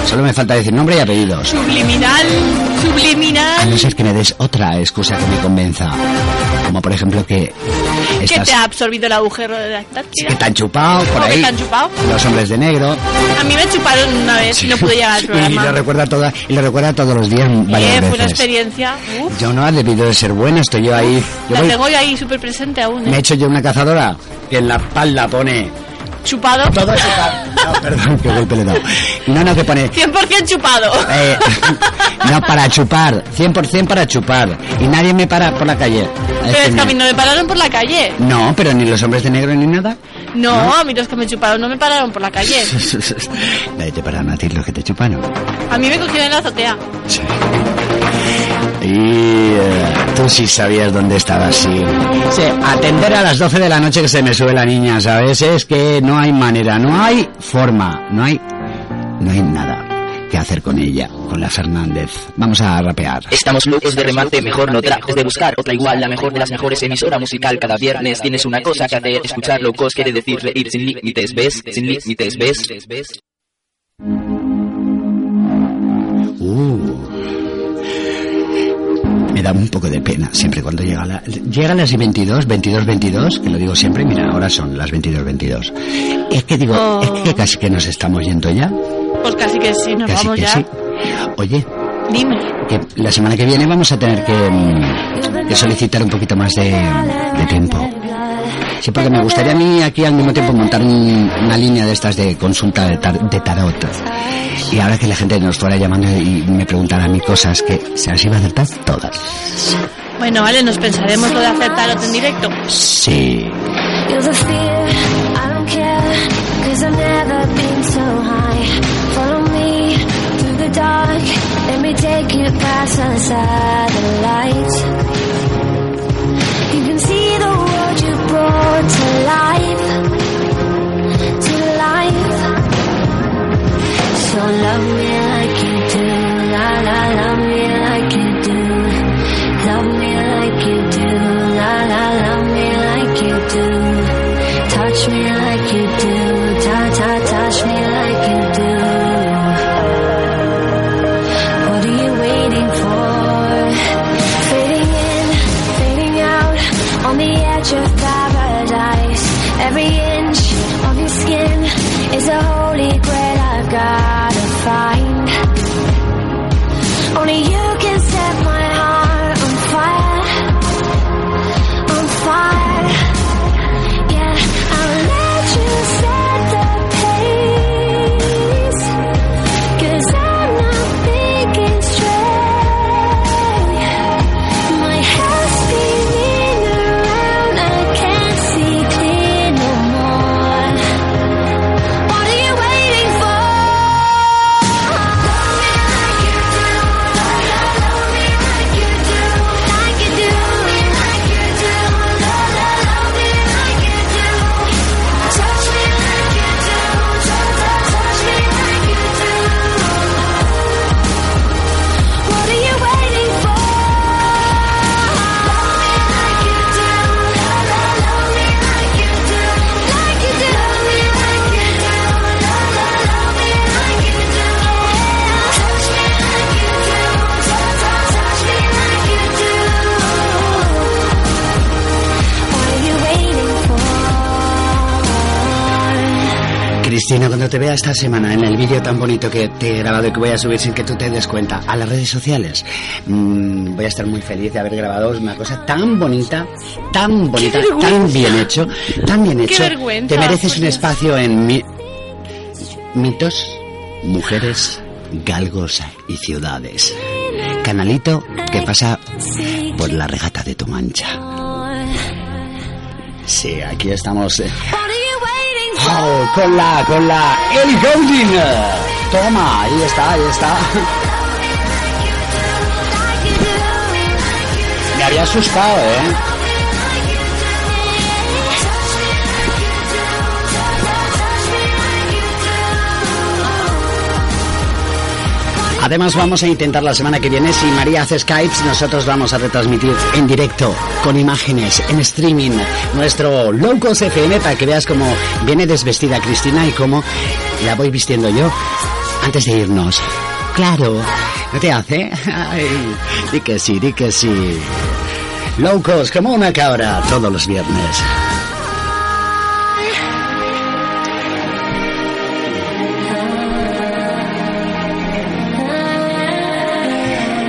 Solo me falta decir nombre y apellidos. Subliminal, A subliminal. no ser que me des otra excusa que me convenza. Como por ejemplo que ¿Qué estás, te ha absorbido el agujero de la Antártida? que te han chupado por ¿Cómo que ahí. Te han chupado? Los hombres de negro. A mí me chuparon una vez y no pude llegar al Y programa. lo recuerda toda, y lo recuerda todos los días varias Eh, fue una veces. experiencia. Uf, Yo no ha debido de ser buena, estoy yo ahí. Yo la voy- tengo yo ahí súper presente aún. me he ¿eh? hecho yo una cazadora que en la espalda pone Chupado. todo chupado. No, perdón, qué golpe le he dado. No, no, que pone 100% chupado. Eh, no, para chupar, 100% para chupar. Y nadie me para por la calle. Pero Es que que a mí no me pararon por la calle. No, pero ni los hombres de negro ni nada. No, a mí los que me chuparon no me pararon por la calle. Nadie te pararon a ti los que te chuparon. A mí me cogieron en la azotea. Y eh, tú sí sabías dónde estabas, sí. Sí, atender a las 12 de la noche que se me sube la niña, ¿sabes? Es que no hay manera, no hay forma, no hay, no hay nada que hacer con ella, con la Fernández. Vamos a rapear. Estamos locos de remate, mejor no trates de buscar otra igual, la mejor de las mejores emisora musical. Cada viernes tienes una cosa que hacer, escuchar locos quiere decir reír sin límites, ¿ves? Sin límites, ¿ves? Uh. Me da un poco de pena siempre cuando llega la... Llegan las 22, 22, 22, que lo digo siempre, mira, ahora son las 22, 22. Es que digo, Oh. es que casi que nos estamos yendo ya. Pues casi que sí, nos Casi vamos que ya. sí. Oye, Dime. que la semana que viene vamos a tener que, mm, que solicitar un poquito más de, de tiempo. Sí, porque me gustaría a mí aquí al mismo tiempo montar un- una línea de estas de consulta de, tar- de tarot. Y ahora que la gente nos fuera llamando y me preguntara a mí cosas que se las iba a acertar todas. Bueno, vale, nos pensaremos lo de hacer tarot en directo. Sí. Take you past the satellites. You can see you brought to life, to life. So love me like you do, la la, love me like you do. Love me like you do, la la, love me like you do. Touch me like you do, te vea esta semana en el vídeo tan bonito que te he grabado y que voy a subir sin que tú te des cuenta a las redes sociales, mm, voy a estar muy feliz de haber grabado una cosa tan bonita, tan bonita, tan bien hecho, tan bien ¡Qué hecho. vergüenza, Te mereces un espacio en mi- mitos, mujeres, galgos y ciudades. Canalito que pasa por la regata de tu mancha. Sí, aquí estamos. eh, Oh, con la, con la Ellie Goulding. Toma, ahí está, ahí está. Me había asustado, ¿eh? Además vamos a intentar la semana que viene, si María hace Skypes, nosotros vamos a retransmitir en directo, con imágenes, en streaming, nuestro Locos FM para que veas cómo viene desvestida Cristina y cómo la voy vistiendo yo antes de irnos. Claro, ¿no te hace? Ay, di que sí, di que sí. Locos como una cabra todos los viernes.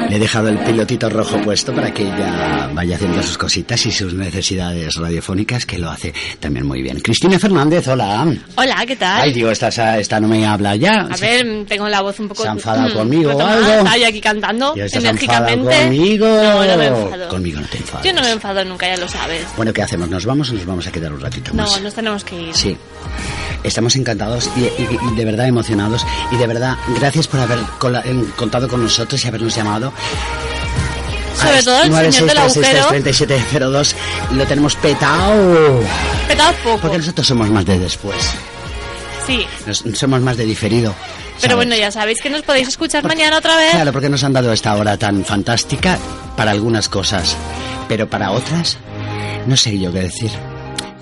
Le he dejado el pilotito rojo puesto para que ella vaya haciendo sus cositas y sus necesidades radiofónicas, que lo hace también muy bien. Cristina Fernández, hola. Hola, ¿qué tal? Ay, digo, esta, esta no me habla ya. A ver, tengo la voz un poco... ¿Se ha enfadado mm, conmigo o algo? Está yo aquí cantando enérgicamente. conmigo. No, no me enfado. Conmigo no te enfades. Yo no me enfado nunca, ya lo sabes. Bueno, ¿qué hacemos? ¿Nos vamos o nos vamos a quedar un ratito No, más? nos tenemos que ir. Sí. Estamos encantados y, y- y de verdad emocionados y de verdad gracias por haber en- contado con nosotros y habernos llamado. Sobre todo el señor del agujero. 3702 lo tenemos petado. Petado poco. Porque nosotros somos más de después. Sí. Nos- somos más de diferido. Pero ¿sabes? bueno, ya sabéis que nos podéis escuchar mañana otra vez. Claro, porque nos han dado esta hora tan fantástica para algunas cosas, pero para otras no sé yo qué decir.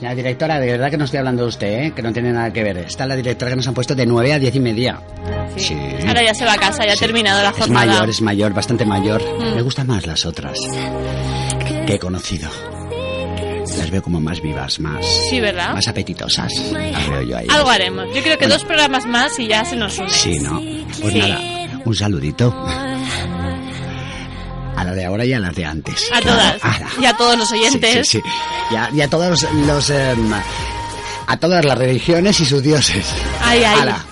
La directora, de verdad que no estoy hablando de usted, ¿eh? que no tiene nada que ver. Está la directora que nos han puesto de 9 a 10 y media. Sí. Ahora ya se va a casa, ya ha terminado la Es jornada. mayor, es mayor, bastante mayor. Mm. Me gustan más las otras que he conocido. Las veo como más vivas, más, Sí, ¿verdad? más apetitosas. Las veo yo ahí. Algo haremos. Yo creo que dos programas más y ya se nos une. Sí, ¿no? Pues Sí. nada, un saludito. A la de ahora y a las de antes. A todas. Y a todos los oyentes. Sí, sí, sí. Y a, y a todos los... los, em, a todas las religiones y sus dioses. Ay, ay. Ala.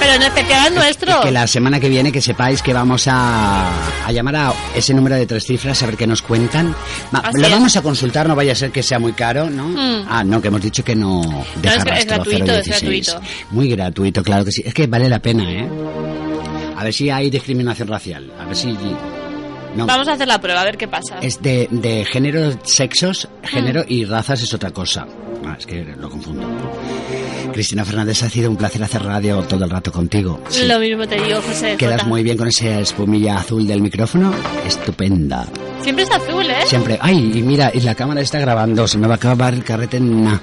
Pero en especial al nuestro. Que la semana que viene que sepáis que vamos a, a llamar a ese número de tres cifras a ver qué nos cuentan. Va, lo es. vamos a consultar, no vaya a ser que sea muy caro, ¿no? Mm. Ah, no, que hemos dicho que no deja es es gratuito, es 016. gratuito. Muy gratuito, claro que sí. Es que vale la pena, ¿eh? A ver si hay discriminación racial. A ver si... No, Vamos a hacer la prueba, a ver qué pasa. es de, de género, sexos, género Mm. y razas es otra cosa. Ah, es que lo confundo. Cristina Fernández, ha sido un placer hacer radio todo el rato contigo. Sí. Lo mismo te digo, José. Quedas Jota. muy bien con esa espumilla azul del micrófono. Estupenda. Siempre es azul, ¿eh? Siempre. Ay, y mira, y la cámara está grabando. Se me va a acabar el carrete. Nah.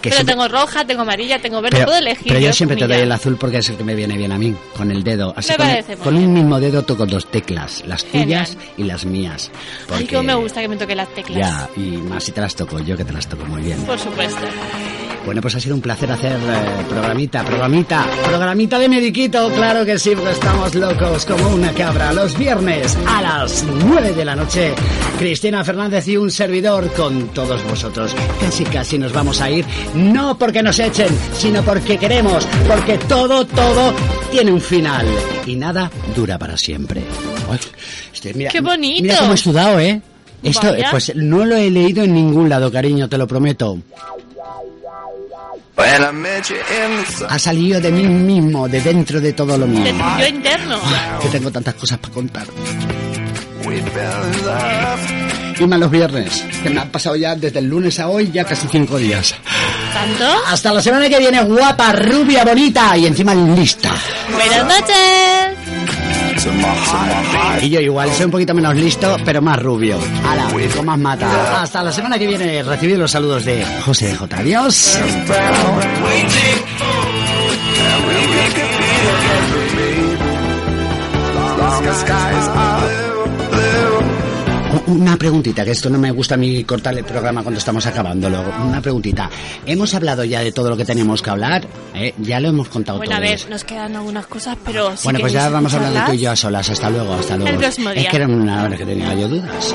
Que Pero siempre- tengo roja, tengo amarilla, tengo verde, pero, puedo elegir. pero yo siempre te doy espumilla. el azul porque es el que me viene bien a mí, con el dedo. Así Me con, el- parece muy con un mismo dedo toco dos teclas, las Genial. tuyas y las mías. Ay, Porque, cómo me gusta que me toque las teclas. Ya, y más si te las toco yo, que te las toco muy bien. Por supuesto. Bueno, pues ha sido un placer hacer eh, programita, programita, programita de Mediquito, claro que sí, porque estamos locos como una cabra. Los viernes a las 9 de la noche, Cristina Fernández y un servidor con todos vosotros. Casi, casi nos vamos a ir, no porque nos echen, sino porque queremos, porque todo, todo tiene un final y nada dura para siempre. Ay, este, mira, ¡Qué bonito! Mira cómo he sudado, ¿eh? Esto, Vaya. pues no lo he leído en ningún lado, cariño, te lo prometo. Ha salido de mí mismo, de dentro de todo lo mío. De tu yo interno. Que tengo tantas cosas para contar. Y más los viernes, que me han pasado ya desde el lunes a hoy ya casi cinco días. ¿Tanto? Hasta la semana que viene, guapa, rubia, bonita y encima lista. Buenas noches. Y yo igual, soy un poquito menos listo, pero más rubio. Ala, con más mata. Hasta la semana que viene, recibid los saludos de José J. Adiós. Una preguntita, que esto no me gusta a mí cortar el programa cuando estamos acabándolo. Una preguntita. Hemos hablado ya de todo lo que teníamos que hablar, ¿eh? ya lo hemos contado Bueno, a todo. ver, nos quedan algunas cosas, pero si Bueno, pues ya vamos a hablar de tú y escucharlas, yo a solas. Hasta luego, hasta luego. El próximo Es que era una hora que tenía yo dudas.